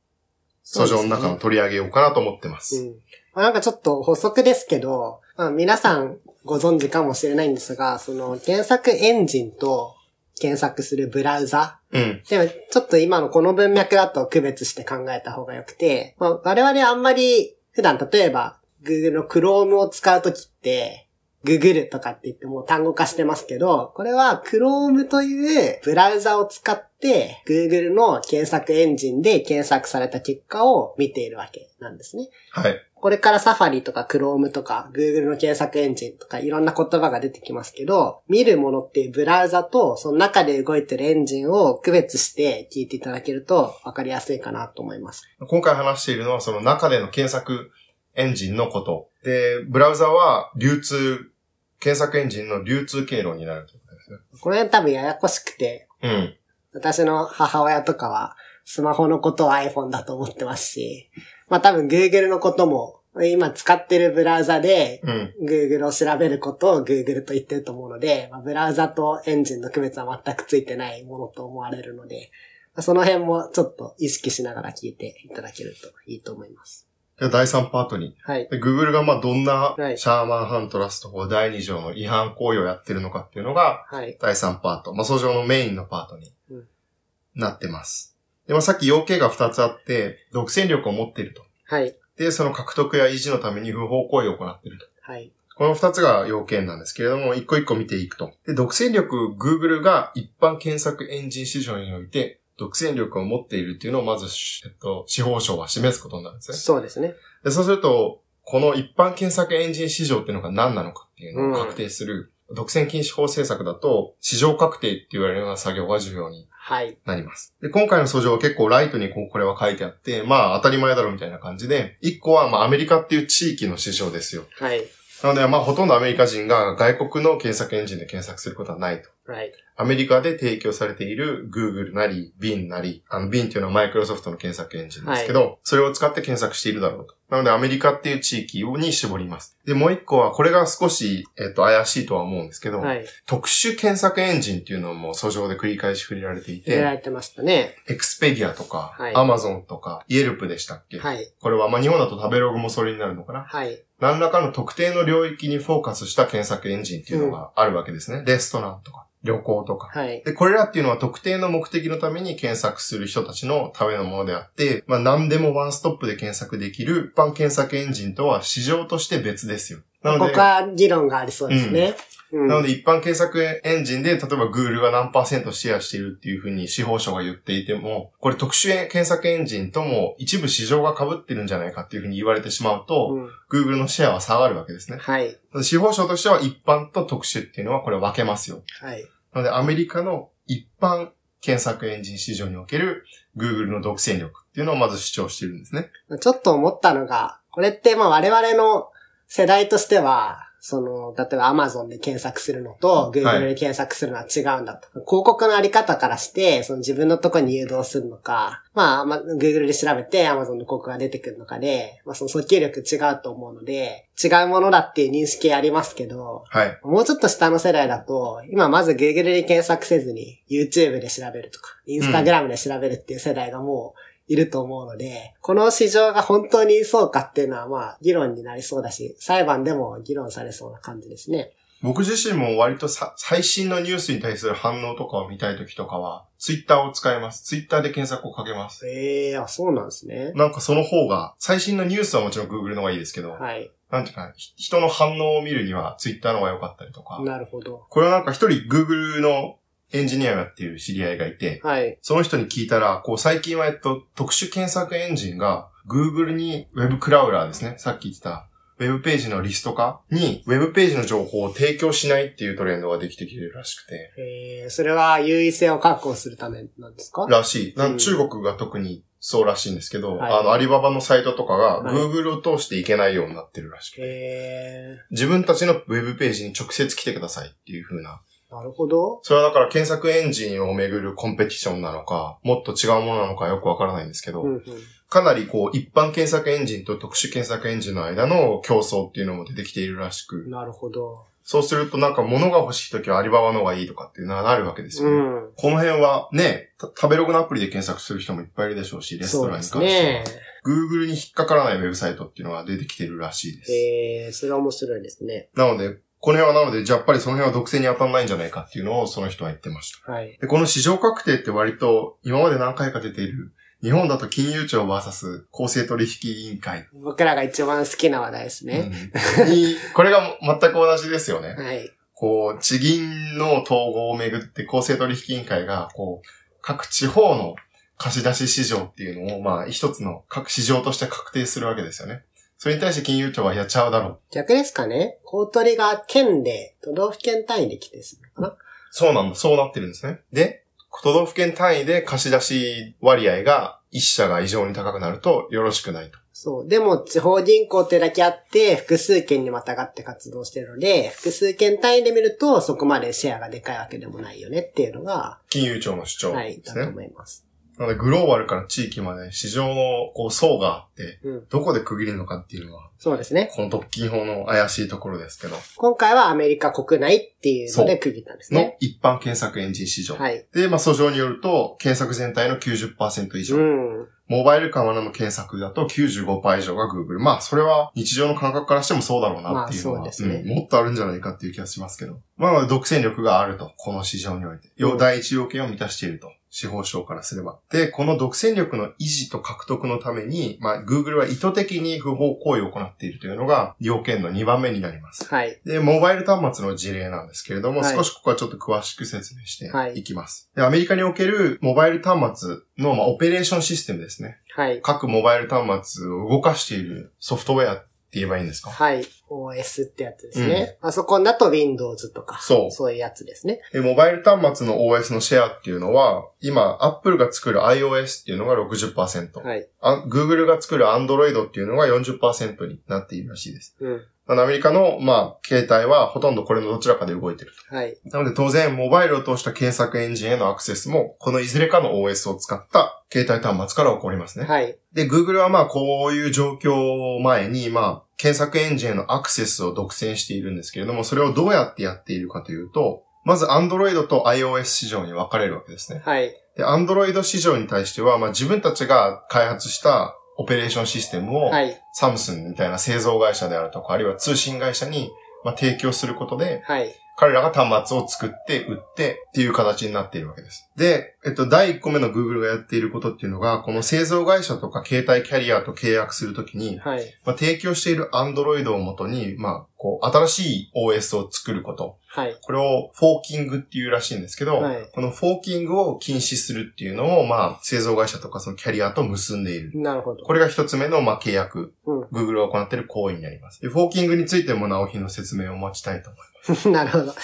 訴状の中の取り上げようかなと思ってます。うん。まあなんかちょっと補足ですけど、まあ、皆さんご存知かもしれないんですが、その検索エンジンと検索するブラウザ。うん。でも、ちょっと今のこの文脈だと区別して考えた方がよくて、まあ、我々あんまり普段例えば Google の Chrome を使うときって、Google とかって言ってもう単語化してますけど、これは Chrome というブラウザを使って Google の検索エンジンで検索された結果を見ているわけなんですね。はい。これからサファリとか Chrome とか Google の検索エンジンとかいろんな言葉が出てきますけど、見るものっていうブラウザとその中で動いてるエンジンを区別して聞いていただけると分かりやすいかなと思います。今回話しているのはその中での検索エンジンのこと。で、ブラウザは流通、検索エンジンの流通経路になるということですね。この辺多分ややこしくて、うん。私の母親とかはスマホのことを iPhone だと思ってますし、まあ多分 Google のことも今使ってるブラウザでうん。Google を調べることを Google と言ってると思うので、まあ、ブラウザとエンジンの区別は全くついてないものと思われるので、まあその辺もちょっと意識しながら聞いていただけるといいと思います。で第3パートに。はい。で Google がまあどんなはいシャーマンハントラスト法第2条の違反行為をやってるのかっていうのがはい。第3パート。まあ、訴状のメインのパートにうんなってます。で、まあ、さっき要件が2つあって、独占力を持っていると。はい。で、その獲得や維持のために不法行為を行っていると。はい。この二つが要件なんですけれども、一個一個見ていくと。で、独占力、Google が一般検索エンジン市場において、独占力を持っているっていうのをまず、えっと、司法省は示すことになるんですね。そうですね。で、そうすると、この一般検索エンジン市場っていうのが何なのかっていうのを確定する、独占禁止法政策だと、市場確定って言われるような作業が重要にはい。なります。で、今回の訴状は結構ライトにこうこれは書いてあって、まあ当たり前だろうみたいな感じで、一個はまあアメリカっていう地域の市場ですよ。はい。なので、まあ、ほとんどアメリカ人が外国の検索エンジンで検索することはないと。はい。アメリカで提供されている Google なり、Bing なり、あの、Bing っていうのはマイクロソフトの検索エンジンですけど、それを使って検索しているだろうと。なので、アメリカっていう地域に絞ります。で、もう一個は、これが少し、えっと、怪しいとは思うんですけど、はい。特殊検索エンジンっていうのも訴状で繰り返し触れられていて、入れられてましたね。エクスペディアとか、はい Amazon とか、イエルプでしたっけ、はい。これは、まあ、日本だと食べログもそれになるのかな？はい。何らかの特定の領域にフォーカスした検索エンジンっていうのがあるわけですね。レストランとか、旅行とか。はい。で、これらっていうのは特定の目的のために検索する人たちのためのものであって、まあ何でもワンストップで検索できる一般検索エンジンとは市場として別ですよ。なのでここ、は議論がありそうですね。うん。なので一般検索エンジンで、例えば Google が何パーセントシェアしているっていうふうに司法省が言っていても、これ特殊検索エンジンとも一部市場が被ってるんじゃないかっていうふうに言われてしまうと、うん Google のシェアは下がるわけですね。はい。司法省としては一般と特殊っていうのはこれ分けますよ。はい。なのでアメリカの一般検索エンジン市場における Google の独占力っていうのをまず主張しているんですね。ちょっと思ったのが、これってまあ我々の世代としては、その、例えば Amazon で検索するのと Google で検索するのは違うんだと。広告のあり方からして、その自分のとこに誘導するのか、まあ、まあ、Google で調べて Amazon の広告が出てくるのかで、まあその訴求力違うと思うので、違うものだっていう認識ありますけど、はい。もうちょっと下の世代だと、今まず Google で検索せずに YouTube で調べるとか、Instagram で調べるっていう世代がもういると思うので、この市場が本当にそうかっていうのはまあ議論になりそうだし、裁判でも議論されそうな感じですね。僕自身も割とさ最新のニュースに対する反応とかを見たいときとかは、Twitter を使います。Twitter で検索をかけます。ええあ、そうなんですね。なんかその方が、最新のニュースはもちろん Google の方がいいですけど、はい。なんていうか、ひ人の反応を見るには Twitter の方が良かったりとか、なるほど。これはなんか一人 Google のエンジニアをやっている知り合いがいて、はい。その人に聞いたら、こう最近はえっと、特殊検索エンジンが Google に Web クラウラーですね。さっき言ってた Web ページのリスト化に Web ページの情報を提供しないっていうトレンドができてきてるらしくて。えー、それは優位性を確保するためなんですか？らしい。ん中国が特にそうらしいんですけど、はいあの、アリババのサイトとかがはい Google を通していけないようになってるらしくて、え自分たちの Web ページに直接来てくださいっていう風な。ー、なるほど。それはだから検索エンジンをめぐるコンペティションなのか、もっと違うものなのかよくわからないんですけど、うんうん。かなりこう一般検索エンジンと特殊検索エンジンの間の競争っていうのも出てきているらしく、なるほど。そうするとなんか物が欲しいときはアリババの方がいいとかっていうのはなるわけですよね。うん。この辺はね、た食べログのアプリで検索する人もいっぱいいるでしょうし、レストランに関しては。ね。Google に引っかからないウェブサイトっていうのが出てきてるらしいです。ええそれは面白いですね。なので、この辺はなので、じゃあやっぱりその辺は独占に当たらないんじゃないかっていうのをその人は言ってました。はい。で、この市場確定って割と今まで何回か出ている、日本だと金融庁 VS 公正取引委員会。僕らが一番好きな話題ですね。うんに、これが全く同じですよね。はい。こう、地銀の統合をめぐって公正取引委員会が、こう、各地方の貸し出し市場っていうのを、まあ、一つの各市場として確定するわけですよね。それに対して金融庁はやっちゃうだろう。逆ですかね公取りが県で、都道府県単位で規定するのかなそうなんだ、そうなってるんですね。で、都道府県単位で貸し出し割合が一社が異常に高くなるとよろしくないと。そう。でも、地方銀行ってだけあって、複数県にまたがって活動してるので、複数県単位で見ると、そこまでシェアがでかいわけでもないよねっていうのが、金融庁の主張はい、ですね。だと思います。なので、グローバルから地域まで市場のこう層があって、うん。どこで区切るのかっていうのは、そうですね。この特勤法の怪しいところですけど、今回はアメリカ国内っていうので区切ったんですのね。一般検索エンジン市場。はい。で、まあ、訴状によると、検索全体の90%以上。うん。モバイルからの検索だと95%以上が Google。まあ、それは日常の感覚からしてもそうだろうなっていうのは、まあそうですねんもっとあるんじゃないかっていう気がしますけど。まあ、独占力があると。この市場において。要うん第一要件を満たしていると。司法省からすれば。で、この独占力の維持と獲得のために、まあ、Google は意図的に不法行為を行っているというのが、要件の2番目になります。はい。で、モバイル端末の事例なんですけれども、はい少しここはちょっと詳しく説明してはいいきます。でアメリカにおけるモバイル端末の、まあ、オペレーションシステムですね。はい。各モバイル端末を動かしているソフトウェアって言えばいいんですか？はい。OS ってやつですね。パソコンだと Windows とか、そうそういうやつですね。でモバイル端末の OS のシェアっていうのは、今、Apple が作る iOS っていうのが60%、はい。あ Google が作る Android っていうのが40%になっているらしいです。うん。アメリカの、まあ、携帯はほとんどこれのどちらかで動いてるはい。なので当然、モバイルを通した検索エンジンへのアクセスも、このいずれかの OS を使った携帯端末から起こりますね。はい。で、Google はまあこういう状況を前に、まあ、検索エンジンへのアクセスを独占しているんですけれども、それをどうやってやっているかというと、まず Android と iOS 市場に分かれるわけですね。はい。で、Android 市場に対しては、まあ自分たちが開発したオペレーションシステムを、はい。サムスンみたいな製造会社であるとか、あるいは通信会社に、まあ、提供することで、はい。彼らが端末を作って、売ってっていう形になっているわけです。で、えっと、第1個目の Google がやっていることっていうのが、この製造会社とか携帯キャリアと契約するときに、はい。まあ、提供している Android をもとに、まあ、こう、新しい OS を作ること。はい。これを forking っていうらしいんですけど、はいこの forkingを禁止するっていうのを、まあ、製造会社とかそのキャリアと結んでいる。なるほど。これが一つ目の、まあ、契約。うん Google が行っている行為になります。で、フォーキングについても直日の説明を待ちたいと思います。なるほど。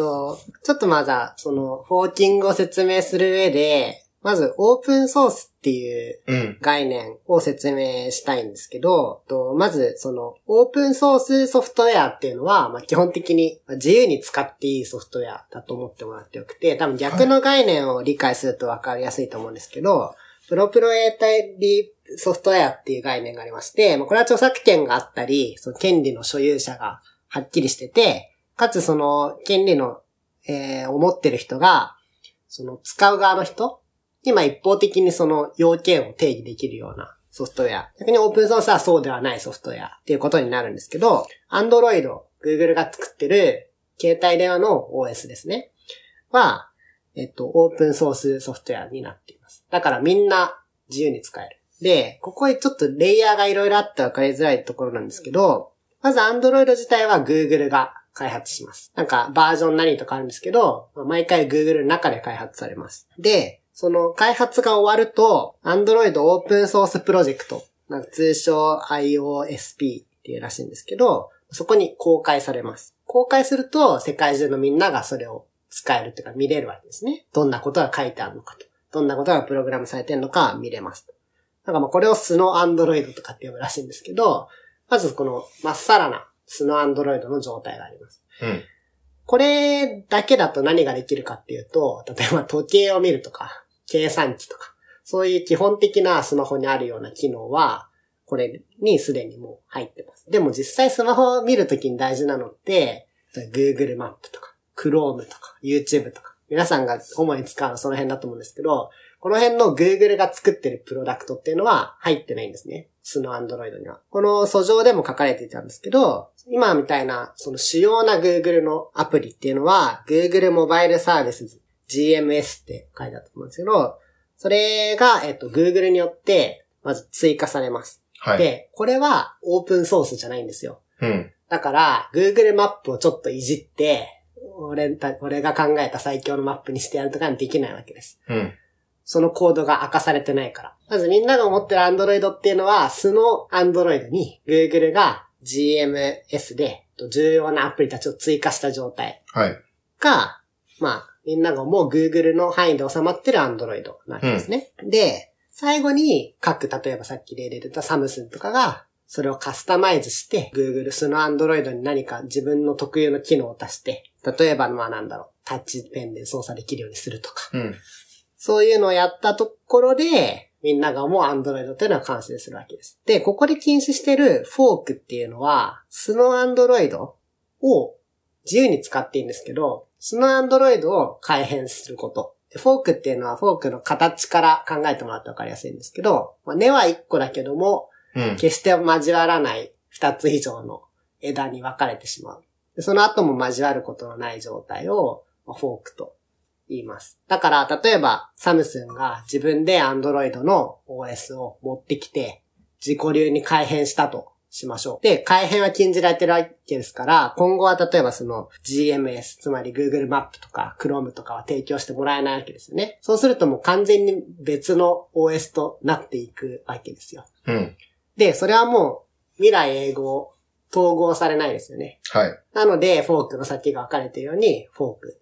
と、ちょっとまだ、その、フォーキングを説明する上で、まず、オープンソースっていううん。概念を説明したいんですけど、とまず、その、オープンソースソフトウェアっていうのは、まあ、基本的にまあ自由に使っていいソフトウェアだと思ってもらってよくて、多分逆の概念を理解すると分かりやすいと思うんですけど、プロプロエータリソフトウェアっていう概念がありまして、まあこれは著作権があったり、その権利の所有者がはっきりしてて、かつその権利の、えー、を持ってる人が、その使う側の人今一方的にその要件を定義できるようなソフトウェア。逆にオープンソースはそうではないソフトウェアっていうことになるんですけど、Android、Google が作ってる携帯電話の OS ですね。は、えっと、オープンソースソフトウェアになっています。だからみんな自由に使える。で、ここにちょっとレイヤーがいろいろあって分かりづらいところなんですけど、まず Android 自体は Google が開発します。なんかバージョン何とかあるんですけど、毎回 Google の中で開発されます。で、その開発が終わると、Android オープンソースプロジェクト、なんか通称 IOSP っていうらしいんですけど、そこに公開されます。公開すると世界中のみんながそれを使えるというか見れるわけですね。どんなことが書いてあるのかと。どんなことがプログラムされてるのか見れます。なんかまあこれを素の Android とかって呼ぶらしいんですけど、まずこのまっさらな素の Android の状態があります。うん。これだけだと何ができるかっていうと、例えば 時計を見るとか、計算機とか、そういう基本的なスマホにあるような機能は、これにすでにもう入ってます。でも実際スマホを見るときに大事なのって、Google マップとか、Chrome とか、YouTube とか、皆さんが主に使うのはその辺だと思うんですけど、この辺の Google が作ってるプロダクトっていうのは入ってないんですね。素の Android には。この訴状でも書かれていたんですけど、今みたいな、その主要な Google のアプリっていうのは、Google モバイルサービス GMS って書いてあったと思うんですけど、それが、えっと、Google によって、まず追加されます。はい。で、これはオープンソースじゃないんですよ。うん。だから、Google マップをちょっといじって、俺た、俺が考えた最強のマップにしてやるとかにできないわけです。うん。そのコードが明かされてないから。まずみんなが思ってる Android っていうのは、素の Android に Google が GMS で重要なアプリたちを追加した状態はい。が、まあ、みんなが思う Google の範囲で収まってる Android なわけですね。で、最後に各、例えばさっき例で出たサムスンとかが、それをカスタマイズして、Google 素の Android に何か自分の特有の機能を足して、例えばまあなんだろう、タッチペンで操作できるようにするとか、うん。そういうのをやったところで、みんなが思う Android っていうのは完成するわけです。で、ここで禁止してるフォークっていうのは、素の Android を自由に使っていいんですけど、素の Android を改変すること。でフォークっていうのはフォークの形から考えてもらってわかりやすいんですけど、まあ根は1個だけども、うん。決して交わらない2つ以上の枝に分かれてしまう。でその後も交わることのない状態をまあフォークと言います。だから、例えば、サムスンが自分で Android の OS を持ってきて、自己流に改変したとしましょう。で、改変は禁じられてるわけですから、今後は例えばその GMS、つまり Google マップとか Chrome とかは提供してもらえないわけですよね。そうするともう完全に別の OS となっていくわけですよ。うん。で、それはもう未来英語統合されないですよね。はい。なので、フォークの先が分かれているように、フォーク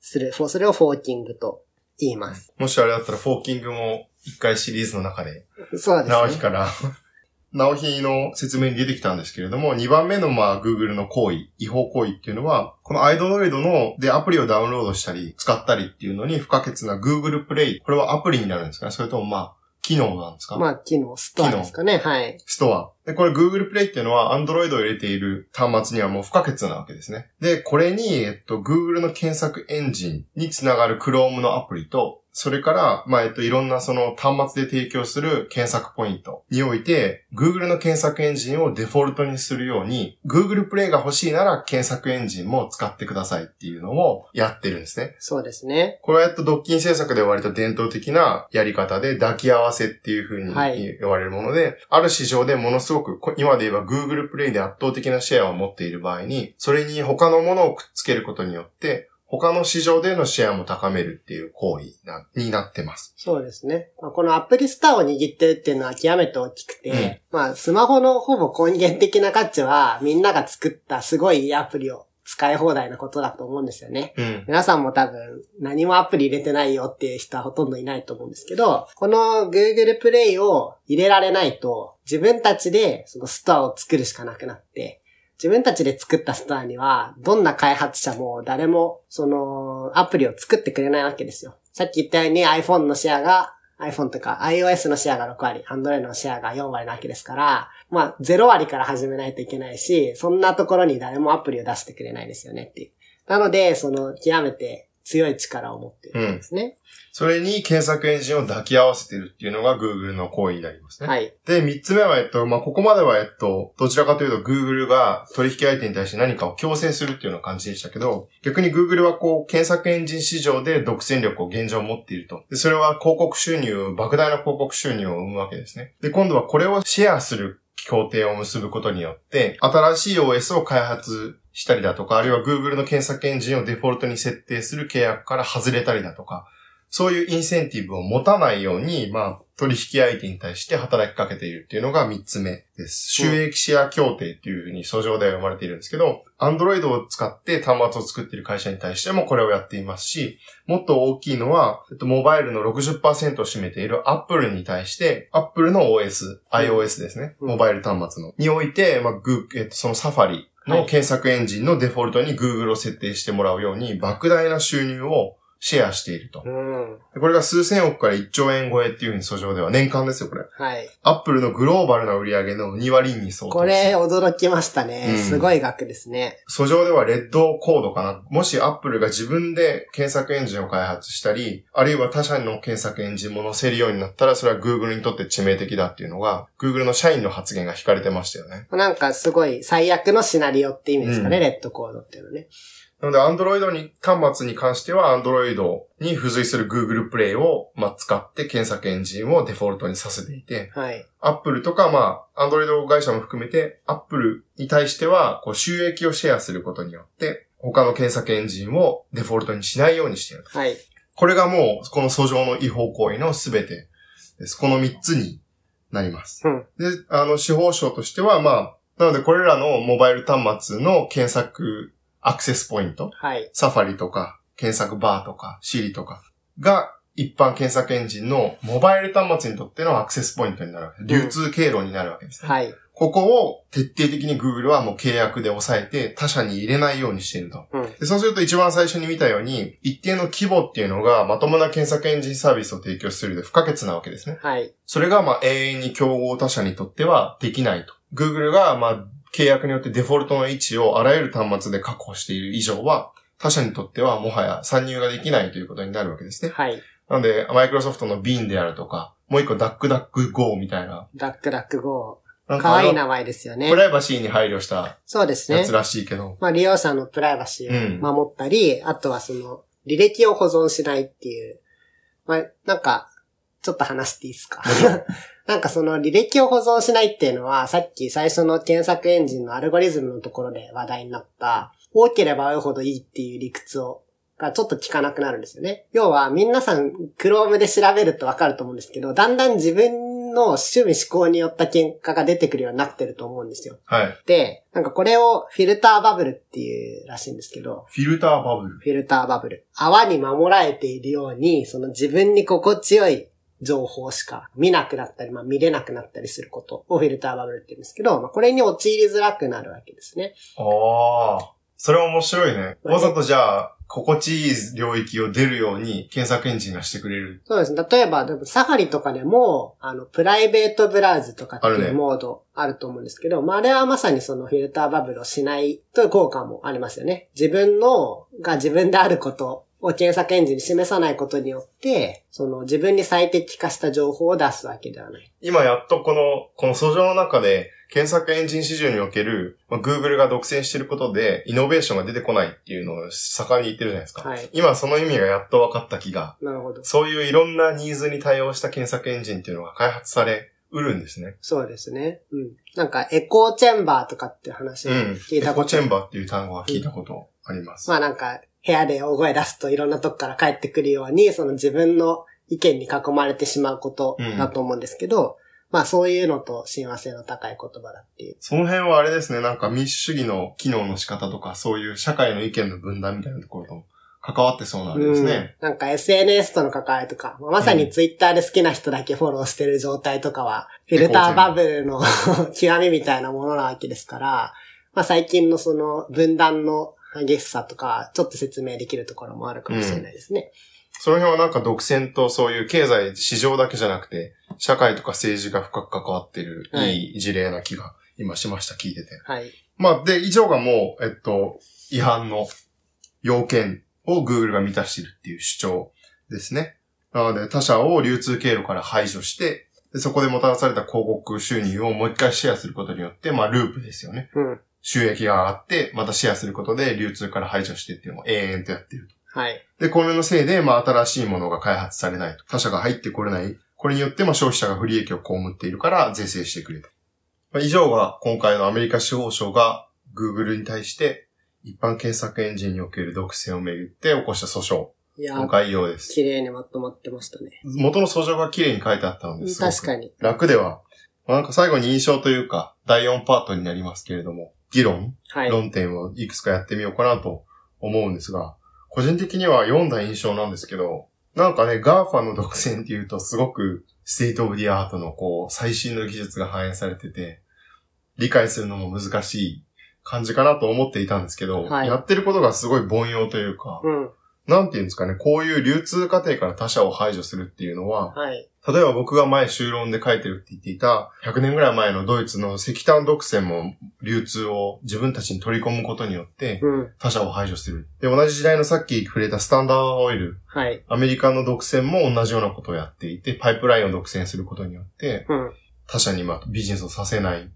する。それをフォーキングと言います。もしあれだったら、フォーキングも一回シリーズの中で、そうですね。直樹から、直樹の説明に出てきたんですけれども、2番目のまあ Google の行為、違法行為っていうのは、この Android のでアプリをダウンロードしたり、使ったりっていうのに不可欠な Google Play。これはアプリになるんですかね？それともまあ、機能なんですか？まあ、機能、ストアですかね。はい。ストア。で、これ Google Play っていうのは Android を入れている端末にはもう不可欠なわけですね。で、これに、えっと、Google の検索エンジンにつながる Chrome のアプリと、それから、まあ、えっと、いろんなその端末で提供する検索ポイントにおいて、Google の検索エンジンをデフォルトにするように、Google Play が欲しいなら検索エンジンも使ってくださいっていうのをやってるんですね。そうですね。これはえっと、ドッキン政策では割と伝統的なやり方で抱き合わせっていう風にはい言われるもので、ある市場でものすごく、こ今で言えば Google Play で圧倒的なシェアを持っている場合に、それに他のものをくっつけることによって、他の市場でのシェアも高めるっていう行為なになってます。そうですね。まあ、このアプリスターを握ってるっていうのは極めて大きくて、まあ、スマホのほぼ根源的な価値は、みんなが作ったすごいいいアプリを使い放題なことだと思うんですよね。うん。皆さんも多分何もアプリ入れてないよっていう人はほとんどいないと思うんですけど、この Google Play を入れられないと自分たちでそのストアを作るしかなくなって、自分たちで作ったストアにはどんな開発者も誰もそのアプリを作ってくれないわけですよ。さっき言ったように iPhone のシェアが iPhone とか iOS のシェアが6割、Android のシェアが4割なわけですから、まあ0割から始めないといけないし、そんなところに誰もアプリを出してくれないですよねっていう。なので、その極めて強い力を持っているんですね。それに検索エンジンを抱き合わせてるっていうのが Google の行為になりますね。はい。で、三つ目は、えっと、まあ、ここまでは、えっと、どちらかというと Google が取引相手に対して何かを強制するっていうような感じでしたけど、逆に Google はこう、検索エンジン市場で独占力を現状持っていると。で、それは広告収入、莫大な広告収入を生むわけですね。で、今度はこれをシェアする協定を結ぶことによって、新しい OS を開発したりだとか、あるいは Google の検索エンジンをデフォルトに設定する契約から外れたりだとか、そういうインセンティブを持たないように、まあ、取引相手に対して働きかけているっていうのが三つ目です。収益シェア協定っていうふうに訴状では読まれているんですけど、Android を使って端末を作っている会社に対してもこれをやっていますし、もっと大きいのは、えっと、モバイルの60%を占めている Apple に対して、Apple の OS、iOS ですね。うんモバイル端末の。において、まあ、グー、えっと、その Safari の検索エンジンのデフォルトに Google を設定してもらうように、莫大な収入をシェアしていると。うん。でこれが数千億から1兆円超えっていうふうに訴状では年間ですよ、これ。はい。アップルのグローバルな売り上げの2割に相当。これ、驚きましたね。うんすごい額ですね。訴状ではレッドコードかな。もしアップルが自分で検索エンジンを開発したり、あるいは他社の検索エンジンも載せるようになったら、それは Google にとって致命的だっていうのが、Google の社員の発言が引かれてましたよね。なんかすごい最悪のシナリオって意味ですかね、うんレッドコードっていうのね。なので、Android に、端末に関しては、Android に付随する Google Play を、まあ、使って検索エンジンをデフォルトにさせていて、はい。Apple とか、まあ、Android 会社も含めて、Apple に対しては、こう、収益をシェアすることによって、他の検索エンジンをデフォルトにしないようにしている。はい。これがもう、この訴状の違法行為のすべてです。この3つになります。うんで、あの、司法省としては、まあ、なのでこれらのモバイル端末の検索アクセスポイント、はい。サファリとか、検索バーとか、シリとかが、一般検索エンジンのモバイル端末にとってのアクセスポイントになるわけです。流通経路になるわけですね。はい。ここを徹底的に Google はもう契約で抑えて他社に入れないようにしていると。うん。でそうすると一番最初に見たように、一定の規模っていうのがまともな検索エンジンサービスを提供するで不可欠なわけですね。はい。それがまあ永遠に競合他社にとってはできないと。Google がまあ契約によってデフォルトの位置をあらゆる端末で確保している以上は、他社にとってはもはや参入ができないということになるわけですね。はい。なので、マイクロソフトの Bean であるとか、もう一個ダックダック Go みたいな。ダックダック。なんかわいいあ名前ですよねのプ。ライバシーに配慮したそうですねやつ。らしいけど。まあ利用者のプライバシーを守ったり、あとはその、履歴を保存しないっていう。まあ、なんか、ちょっと話していいですか？なんかその履歴を保存しないっていうのは、さっき最初の検索エンジンのアルゴリズムのところで話題になった、多ければ多いほどいいっていう理屈を、がちょっと聞かなくなるんですよね。要は、皆さん、Chrome で調べるとわかると思うんですけど、だんだん自分の趣味思考によった結果が出てくるようになってると思うんですよ。はい。で、なんかこれをフィルターバブルっていうらしいんですけど、フィルターバブル。フィルターバブル。泡に守られているように、その自分に心地よい情報しか見なくなったり、まあ見れなくなったりすることをフィルターバブルって言うんですけど、まあこれに陥りづらくなるわけですね。ああ。それ面白いね。はいわざとじゃあ、心地いい領域を出るように検索エンジンがしてくれる。そうですね。例えば、でもサファリとかでも、あの、プライベートブラウズとかっていうモードあると思うんですけど、まあ、あれはまさにそのフィルターバブルをしないという効果もありますよね。自分の、が自分であることを検索エンジンに示さないことによって、その自分に最適化した情報を出すわけではない。今やっとこの、この訴状の中で、検索エンジン市場における、まあ、Google が独占していることで、イノベーションが出てこないっていうのを盛んに言ってるじゃないですか。はい。今その意味がやっと分かった気が、なるほど。そういういろんなニーズに対応した検索エンジンっていうのが開発されうるんですね。そうですね。うん。なんか、エコーチェンバーとかって話。聞いたことエコチェンバーっていう単語は聞いたことあります。まあなんか、部屋で大声出すといろんなとこから帰ってくるように、その自分の意見に囲まれてしまうことだと思うんですけど、まあそういうのと親和性の高い言葉だっていう。その辺はあれですね、なんか民主主義の機能の仕方とか、そういう社会の意見の分断みたいなところと関わってそうなあれですね。うん。なんか SNS との関わりとか、まあまさにツイッターで好きな人だけフォローしてる状態とかは、フィルターバブルの 極みみたいなものなわけですから、まあ最近のその分断の激しさとか、ちょっと説明できるところもあるかもしれないですね。その辺はなんか独占とそういう経済、市場だけじゃなくて、社会とか政治が深く関わってる、はいいい事例な気が今しました、聞いてて。はい。まあ、で、以上がもう、えっと、違反の要件を Google が満たしているっていう主張ですね。なので、他社を流通経路から排除して、でそこでもたらされた広告収入をもう一回シェアすることによって、まあ、ループですよね。うん。収益が上がって、またシェアすることで流通から排除してっていうのを永遠とやってると。はい。で、これのせいで、まあ、新しいものが開発されないと。他社が入ってこれない。これによって、まあ、消費者が不利益を被っているから、税制してくれと。まあ、以上が、今回のアメリカ司法省が、Google に対して、一般検索エンジンにおける独占をめぐって起こした訴訟いやの、概要です。綺麗にまとまってましたね。元の訴状が綺麗に書いてあったのです。確かに。楽では、まあなんか最後に印象というか、第4パートになりますけれども、議論はい。論点をいくつかやってみようかなと思うんですが、個人的には読んだ印象なんですけど、なんかね、GAFA の独占っていうとすごく state of the art のこう、最新の技術が反映されてて、理解するのも難しい感じかなと思っていたんですけど、はいやってることがすごい凡庸というか、うん。なんていうんですかね、こういう流通過程から他者を排除するっていうのは、はい。例えば僕が前修論で書いてるって言っていた、100年ぐらい前のドイツの石炭独占も流通を自分たちに取り込むことによって、うん。他者を排除する。で、同じ時代のさっき触れたスタンダードオイル、はい。アメリカの独占も同じようなことをやっていて、パイプラインを独占することによって、うん。他社にまあビジネスをさせない。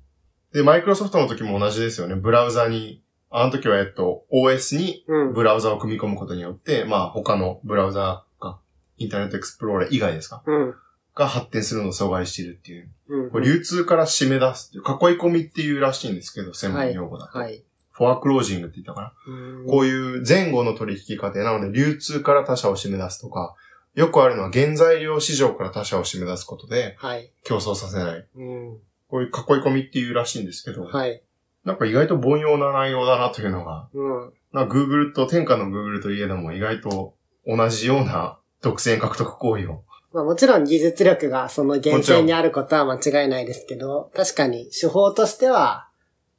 で、マイクロソフトの時も同じですよね。ブラウザに、あの時はえっと、OS にうん。ブラウザを組み込むことによって、まあ他のブラウザが、インターネットエクスプローラー以外ですか？うん。が発展するのを阻害しているっていう。うん。これ流通から締め出すっていう、囲い込みっていうらしいんですけど、専門用語だと。はい。フォアクロージングって言ったかな？うんこういう前後の取引過程なので、流通から他社を締め出すとか、よくあるのは原材料市場から他社を締め出すことではい。競争させない。うん。こういう囲い込みっていうらしいんですけど、はい。なんか意外と凡庸な内容だなというのが、うん。な Google と、天下の Google といえども意外と同じような独占獲得行為を。まあもちろん技術力がその源泉にあることは間違いないですけど、確かに手法としては、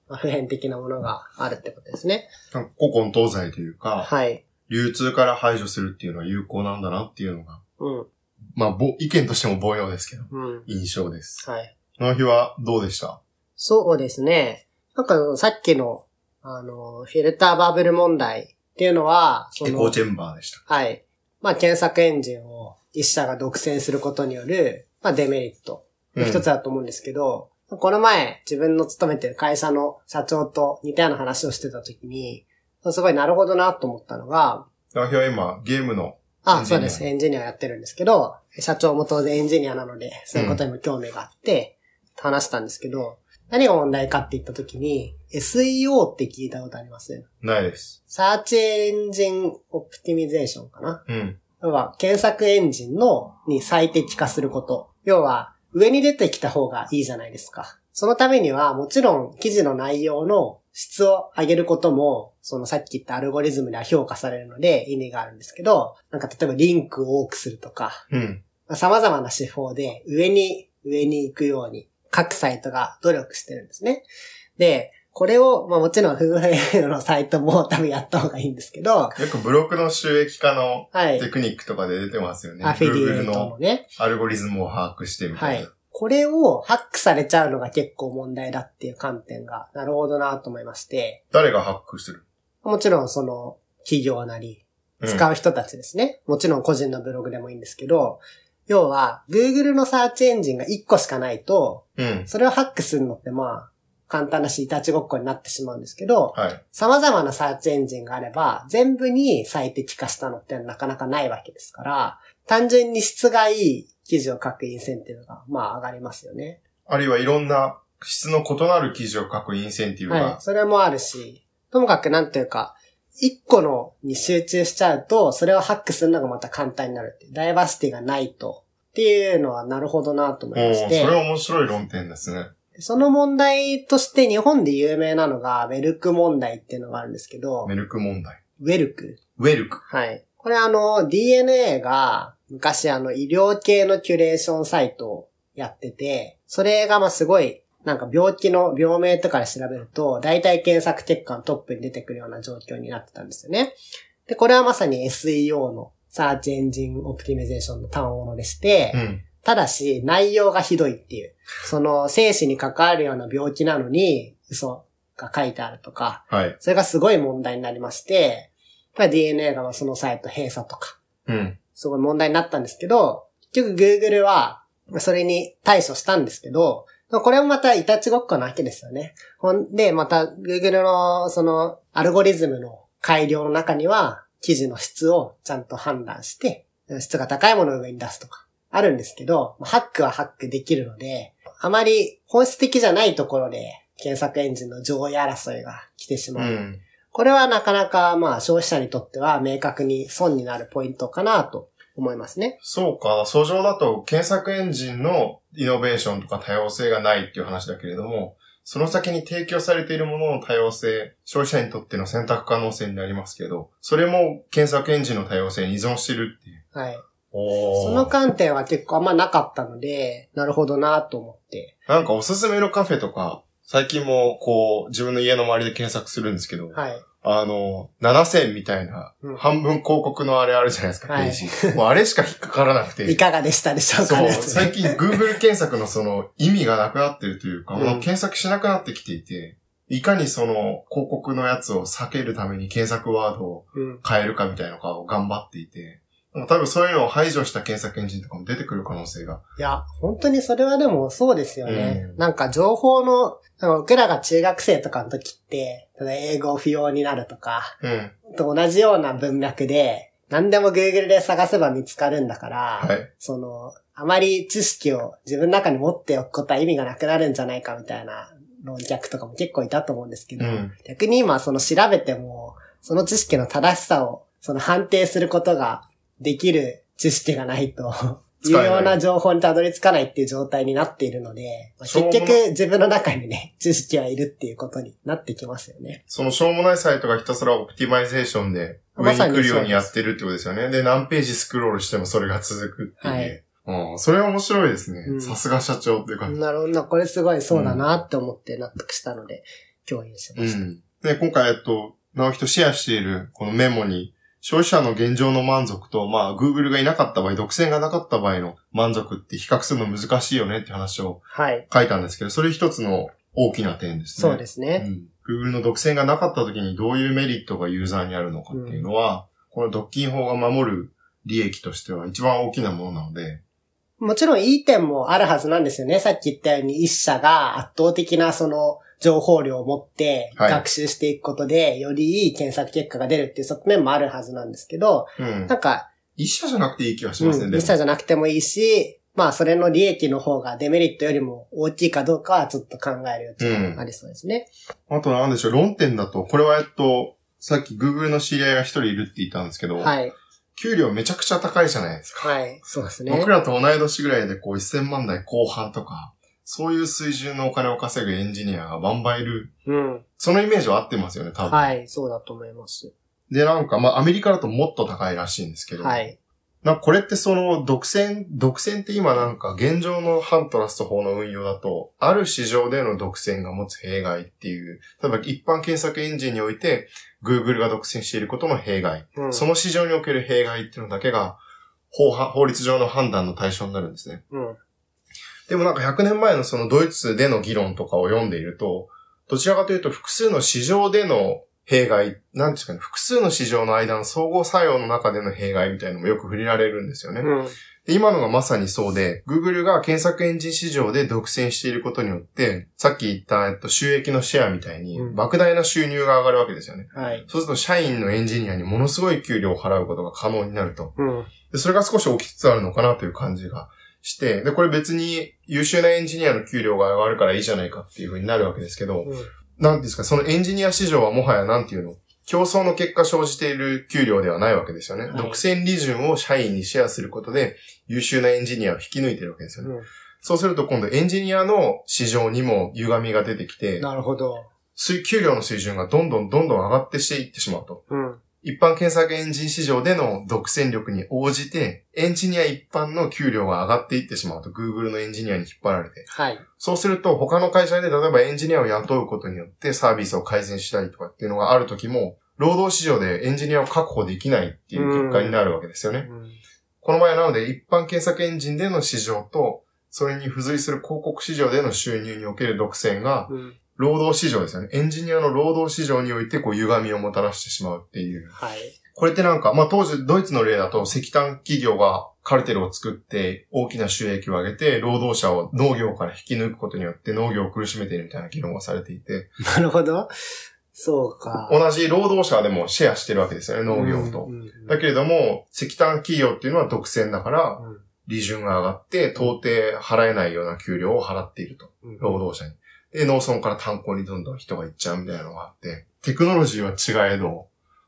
まあ普遍的なものがあるってことですね。古今東西というか、はい。流通から排除するっていうのは有効なんだなっていうのが、うん。まあ、ぼ意見としても凡庸ですけど、うん。印象です。はい。この日はどうでした？そうですね。なんかさっきの、あの、フィルターバブル問題っていうのは、そのエコーチェンバーでした。はい。まあ検索エンジンを一社が独占することによる、まあデメリットの一つだと思うんですけど、この前自分の勤めてる会社の社長と似たような話をしてた時に、すごいなるほどなと思ったのが、代表は今、ゲームの、エあ、ンジニアそうです。エンジニアやってるんですけど、社長も当然エンジニアなので、そういうことにも興味があって、話したんですけど、何が問題かって言った時に、SEO って聞いたことあります？ないです。 search engine optimization かな？うん。要は、検索エンジンの、に最適化すること。要は、上に出てきた方がいいじゃないですか。そのためには、もちろん、記事の内容の質を上げることも、そのさっき言ったアルゴリズムでは評価されるので意味があるんですけど、なんか例えばリンクを多くするとか、うん。様々な手法で上に、上に行くように、各サイトが努力してるんですね。で、これを、まあもちろん、夫婦のサイトも 多分やった方がいいんですけど、よくブログの収益化のはい。テクニックとかで出てますよね。アフィリエイトののね。アルゴリズムを把握してみたいな。はい。これをハックされちゃうのが結構問題だっていう観点が、なるほどなと思いまして、誰がハックする？もちろんその企業なり、うん使う人たちですね。もちろん個人のブログでもいいんですけど、要は、Google のサーチエンジンが1個しかないと、うん。それをハックするのってまあ、簡単だし、いたちごっこになってしまうんですけど、はい。様々なサーチエンジンがあれば、全部に最適化したのってなかなかないわけですから、単純に質がいい記事を書くインセンティブが、まあ上がりますよね。あるいはいろんな質の異なる記事を書くインセンティブはいが。。それもあるし、ともかくなんていうか、一個のに集中しちゃうと、それをハックするのがまた簡単になるっていう。ダイバーシティがないと。っていうのはなるほどなと思いまして。れは面白い論点ですね。その問題として日本で有名なのが、ウェルク問題っていうのがあるんですけど、メルク問題。ウェルクウェルク。はい。これあの、DNA が昔あの医療系のキュレーションサイトをやってて、それがまあすごい、なんか病気の病名とかで調べると、大体検索結果のトップに出てくるような状況になってたんですよね。で、これはまさに SEO のサーチエンジンオプティミゼーションの単語でして、うん。ただし内容がひどいっていう、その生死に関わるような病気なのに嘘が書いてあるとか、はい。それがすごい問題になりまして、DNA がそのサイト閉鎖とか、うん。すごい問題になったんですけど、結局 Google は、それに対処したんですけど、これもまたいたちごっこなわけですよね。ほんで、また Google のそのアルゴリズムの改良の中には、記事の質をちゃんと判断して、質が高いものを上に出すとか、あるんですけど、ハックはハックできるので、あまり本質的じゃないところで検索エンジンの上位争いが来てしまう。うん。これはなかなかまあ消費者にとっては明確に損になるポイントかなと思いますね。そうか。訴状だと検索エンジンのイノベーションとか多様性がないっていう話だけれども、その先に提供されているものの多様性、消費者にとっての選択可能性になりますけど、それも検索エンジンの多様性に依存してるっていう。はい。おその観点は結構あんまなかったので、なるほどなと思って。なんかおすすめのカフェとか、最近もこう自分の家の周りで検索するんですけど、はい。あの、7000みたいな、うん半分広告のあれあるじゃないですか、はいページ。もうあれしか引っかからなくて。いかがでしたでしょうかそう、ね。最近 Google 検索のその意味がなくなってるというか、うんもう検索しなくなってきていて、いかにその広告のやつを避けるために検索ワードをうん。変えるかみたいなのを頑張っていて、もう多分そういうのを排除した検索エンジンとかも出てくる可能性が。いや、本当にそれはでもそうですよね。うんなんか情報の、なんか僕らが中学生とかの時って、英語不要になるとか、うん。と同じような文脈で、何でも Google で探せば見つかるんだから、はい。その、あまり知識を自分の中に持っておくことは意味がなくなるんじゃないかみたいな論客とかも結構いたと思うんですけど、うん。逆に今その調べても、その知識の正しさをその判定することができる知識がないと、有使えな情報にたどり着かないっていう状態になっているので、まあ結局自分の中にね、知識はいるっていうことになってきますよね。そのしょうもないサイトがひたすらオプティマイゼーションで上に来るようにやってるってことですよね。で、何ページスクロールしてもそれが続くっていう。はいうん、それは面白いですね。うんさすが社長っていうか。なるほど、これすごいそうだなって思って納得したので、共有しました。うん。で、今回、えっと、直樹とシェアしているこのメモに、消費者の現状の満足と、まあ、Google がいなかった場合、独占がなかった場合の満足って比較するの難しいよねって話をはい。書いたんですけど、それ一つの大きな点ですね。そうですね。うん。Google の独占がなかった時にどういうメリットがユーザーにあるのかっていうのは、この独禁法が守る利益としては一番大きなものなので、もちろんいい点もあるはずなんですよね。さっき言ったように一社が圧倒的なその情報量を持ってはい学習していくことで、よりいい検索結果が出るっていう側面もあるはずなんですけど、うんな。んか、一社じゃなくていい気がしうますね、ん、でも一社じゃなくてもいいし、まあそれの利益の方がデメリットよりも大きいかどうかはちょっと考える余地がありそうですね。あとなんでしょう、論点だと、これはえっと、さっき Google の知り合いが一人いるって言ったんですけど、はい。給料めちゃくちゃ高いじゃないですか。はい。そうですね。僕らと同い年ぐらいでこう1000万台後半とか、そういう水準のお金を稼ぐエンジニアがバンバンいる。うん。そのイメージは合ってますよね、多分。はい。そうだと思います。で、なんか、まあ、アメリカだともっと高いらしいんですけど、はい。なこれってその独占、独占って今なんか現状の反トラスト法の運用だと、ある市場での独占が持つ弊害っていう、例えば一般検索エンジンにおいて Google が独占していることの弊害、うん。その市場における弊害っていうのだけが法は法律上の判断の対象になるんですね。うん。でもなんか100年前のそのドイツでの議論とかを読んでいると、どちらかというと複数の市場での弊害、なんですかね、複数の市場の間の相互作用の中での弊害みたいなのもよく触れられるんですよね。うん。で今のがまさにそうで、Google が検索エンジン市場で独占していることによって、さっき言った、えっと、収益のシェアみたいに、うん莫大な収入が上がるわけですよね。はい。そうすると、社員のエンジニアにものすごい給料を払うことが可能になると。うん。でそれが少し起きつつあるのかなという感じがして、で、これ別に優秀なエンジニアの給料が上がるからいいじゃないかっていう風になるわけですけど、うん。なんですか、そのエンジニア市場はもはやなんていうの？競争の結果生じている給料ではないわけですよね。はい独占利潤を社員にシェアすることで優秀なエンジニアを引き抜いてるわけですよね。うんそうすると今度エンジニアの市場にも歪みが出てきて、なるほど。水給料の水準がどんどんどんどん上がってしていってしまうと。うん。一般検索エンジン市場での独占力に応じて、エンジニア一般の給料が上がっていってしまうと、Google のエンジニアに引っ張られて。はい。そうすると、他の会社で例えばエンジニアを雇うことによってサービスを改善したりとかっていうのがある時も、労働市場でエンジニアを確保できないっていう結果になるわけですよね。うん。この場合はなので、一般検索エンジンでの市場と、それに付随する広告市場での収入における独占が、うん。労働市場ですよね。エンジニアの労働市場において、こう、歪みをもたらしてしまうっていう。はい。これってなんか、まあ当時、ドイツの例だと石炭企業がカルテルを作って大きな収益を上げて、労働者を農業から引き抜くことによって農業を苦しめているみたいな議論がされていて、なるほど。そうか。同じ労働者でもシェアしてるわけですよね、農業と。うんうんだけれども、石炭企業っていうのは独占だから、うん利潤が上がって、到底払えないような給料を払っていると。うん労働者に。で、農村から炭鉱にどんどん人が行っちゃうみたいなのがあって、テクノロジーは違えど、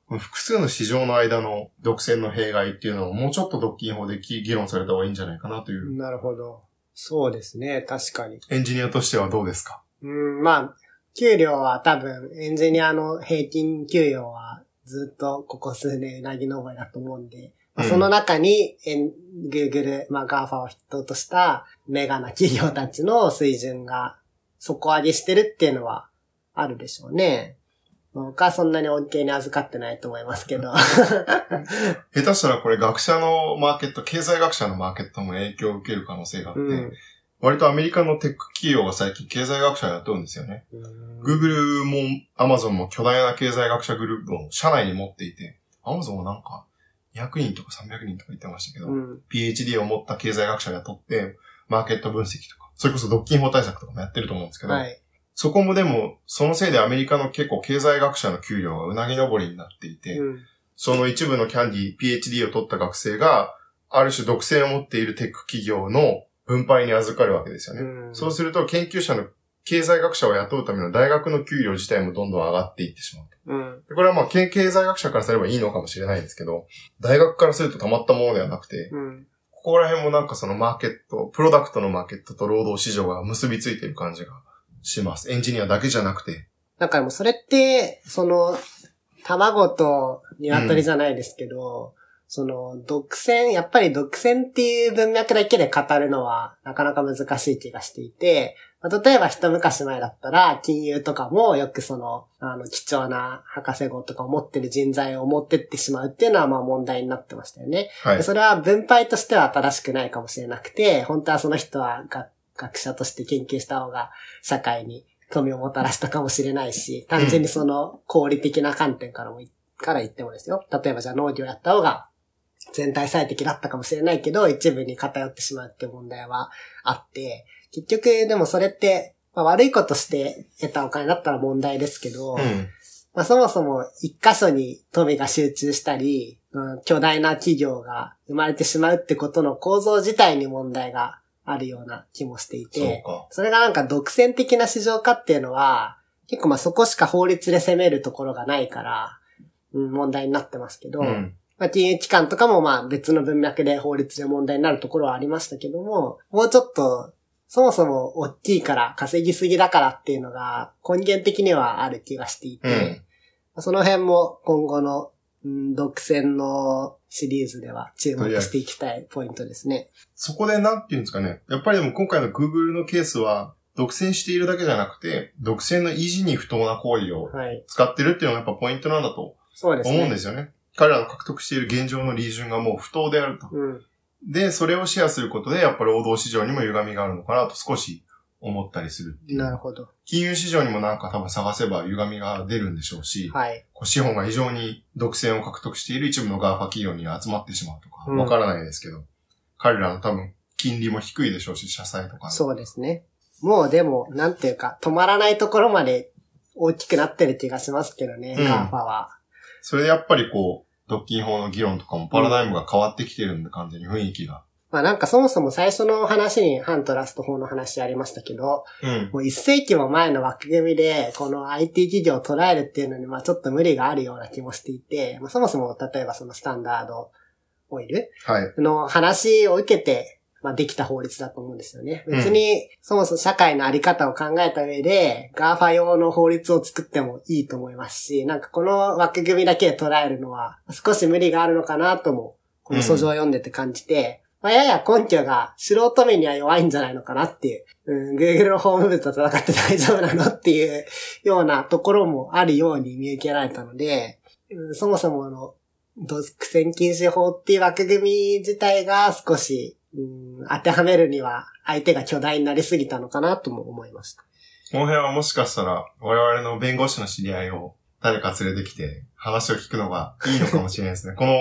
複数の市場の間の独占の弊害っていうのをもうちょっと独禁法で議論された方がいいんじゃないかなという、なるほど。そうですね。確かに。エンジニアとしてはどうですか？うん、まあ、給料は多分、エンジニアの平均給与はずっとここ数年うなぎ登りだと思うんで、まあうんその中に、エン Google、まあ GAFA を筆頭としたメガな企業たちの水準が底上げしてるっていうのはあるでしょうね。まあ僕はそんなに恩恵に預かってないと思いますけど。下手したらこれ学者のマーケット、経済学者のマーケットも影響を受ける可能性があって、うん。割とアメリカのテック企業が最近経済学者を雇うんですよね。Google も Amazon も巨大な経済学者グループを社内に持っていて、Amazon はなんか200人とか300人とか言ってましたけど、うん。PhD を持った経済学者が雇って、マーケット分析とか、それこそ独禁法対策とかもやってると思うんですけど、はい。そこもでも、そのせいでアメリカの結構経済学者の給料がうなぎ登りになっていて、うん。その一部のキャンディー、PhD を取った学生が、ある種独占を持っているテック企業の分配に預かるわけですよね。うんそうすると、研究者の経済学者を雇うための大学の給料自体もどんどん上がっていってしまうと。うん。でこれはまあ、経経済学者からすればいいのかもしれないんですけど、大学からするとたまったものではなくて、うん。ここら辺もなんかそのマーケット、プロダクトのマーケットと労働市場が結びついてる感じがします。エンジニアだけじゃなくて。なんかもうそれって、その、卵と鶏じゃないですけど、その、独占、やっぱり独占っていう文脈だけで語るのはなかなか難しい気がしていて、まあ例えば一昔前だったら、金融とかもよくその、あの、貴重な博士号とかを持ってる人材を持ってってしまうっていうのはまあ問題になってましたよね。はいで。それは分配としては正しくないかもしれなくて、本当はその人は学学者として研究した方が社会に富をもたらしたかもしれないし、単純にその合理的な観点からもい、から言ってもですよ。例えばじゃあ農業やった方が全体最適だったかもしれないけど、一部に偏ってしまうっていう問題はあって、結局でもそれって、まあ、悪いことして得たお金だったら問題ですけど、うん。まあ、そもそも一箇所に富が集中したり、うん巨大な企業が生まれてしまうってことの構造自体に問題があるような気もしていて、か。それがなんか独占的な市場化っていうのは、結構まあそこしか法律で攻めるところがないから、うん、問題になってますけど、うん。まあ、金融機関とかもまあ別の文脈で法律で問題になるところはありましたけども、もうちょっと、そもそも大きいから稼ぎすぎだからっていうのが根源的にはある気がしていて、その辺も今後の、うん、独占のシリーズでは注目していきたいポイントですね。そこでなんていうんですかね。やっぱりでも今回の Google のケースは、独占しているだけじゃなくて、独占の維持に不当な行為をはい。使ってるっていうのがやっぱポイントなんだと。思うんですよね。彼らの獲得している現状の利潤がもう不当であると。うん。で、それをシェアすることで、やっぱり労働市場にも歪みがあるのかなと少し思ったりする。なるほど。金融市場にもなんか多分探せば歪みが出るんでしょうし、はい。こう資本が非常に独占を獲得している一部の GAFA 企業に集まってしまうとか、うんわからないですけど、彼らの多分金利も低いでしょうし、社債とかの。そうですね。もうでも、なんていうか、止まらないところまで大きくなってる気がしますけどね、うん GAFA は。それでやっぱりこう、独禁法の議論とかもパラダイムが変わってきてるんで、完全に雰囲気が。まあなんかそもそも最初の話に反トラスト法の話ありましたけど、うん。もう一世紀も前の枠組みで、この IT 企業を捉えるっていうのに、まあちょっと無理があるような気もしていて、まあそもそも例えばそのスタンダードオイルはい。の話を受けて、まあできた法律だと思うんですよね。別に、そもそも社会のあり方を考えた上で、 GAFA 用の法律を作ってもいいと思いますし、なんかこの枠組みだけで捉えるのは、少し無理があるのかなとも、この訴状を読んでて感じて、まあ、やや根拠が素人目には弱いんじゃないのかなっていう、うん、Google の法務部と戦って大丈夫なのっていうようなところもあるように見受けられたので、うん、そもそもの独占禁止法っていう枠組み自体が少し、うん、当てはめるには相手が巨大になりすぎたのかなとも思いました。この辺はもしかしたら、我々の弁護士の知り合いを誰か連れてきて話を聞くのがいいのかもしれないですね。この、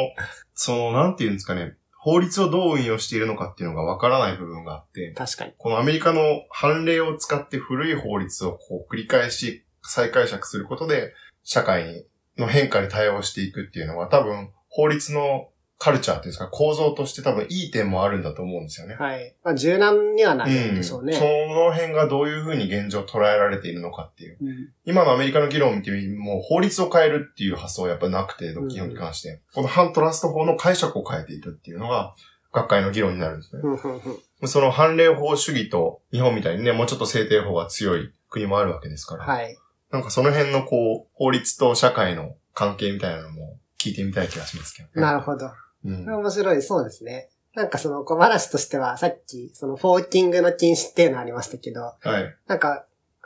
その、なんていうんですかね、法律をどう運用しているのかっていうのがわからない部分があって、確かに。このアメリカの判例を使って古い法律をこう繰り返し再解釈することで、社会の変化に対応していくっていうのは多分法律のカルチャーっていうんですか、構造として多分いい点もあるんだと思うんですよね。はい。まあ、柔軟にはなるんでしょうね。その辺がどういうふうに現状捉えられているのかっていう。うん今のアメリカの議論を見てみもう法律を変えるっていう発想はやっぱなくて、独禁法に関して。この反トラスト法の解釈を変えていくっていうのが、学会の議論になるんですね。うんうんうんその判例法主義と日本みたいにね、もうちょっと制定法が強い国もあるわけですから。はい。なんかその辺のこう、法律と社会の関係みたいなのも聞いてみたい気がしますけどね。なるほど。うん。面白い、そうですね。なんかその小話としては、さっき、そのフォーキングの禁止っていうのありましたけど、はい。なんか、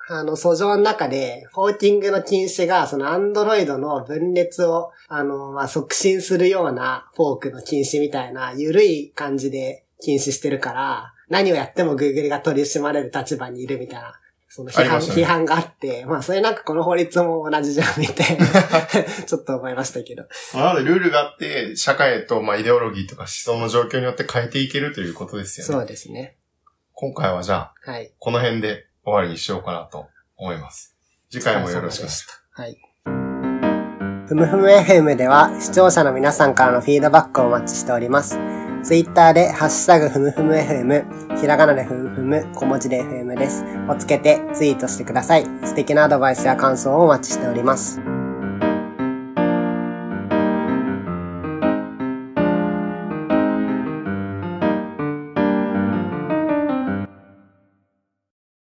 あの、訴状の中で、フォーキングの禁止が、そのアンドロイドの分裂を、あの、まあ、促進するようなフォークの禁止みたいな、緩い感じで禁止してるから、何をやっても Google が取り締まれる立場にいるみたいな、その批判、ね批判があって、まあ、それなんかこの法律も同じじゃん、みたいな、ちょっと思いましたけど。まあなので、ルールがあって、社会と、まあ、イデオロギーとか思想の状況によって変えていけるということですよね。そうですね。今回はじゃあ、はい。この辺で終わりにしようかなと思います。次回もよろしく。はい。ふむふむ FM では視聴者の皆さんからのフィードバックをお待ちしております。ツイッターでハッシュタグふむふむ FM、ひらがなでふむふむ、小文字で FM です。をつけてツイートしてください。素敵なアドバイスや感想をお待ちしております。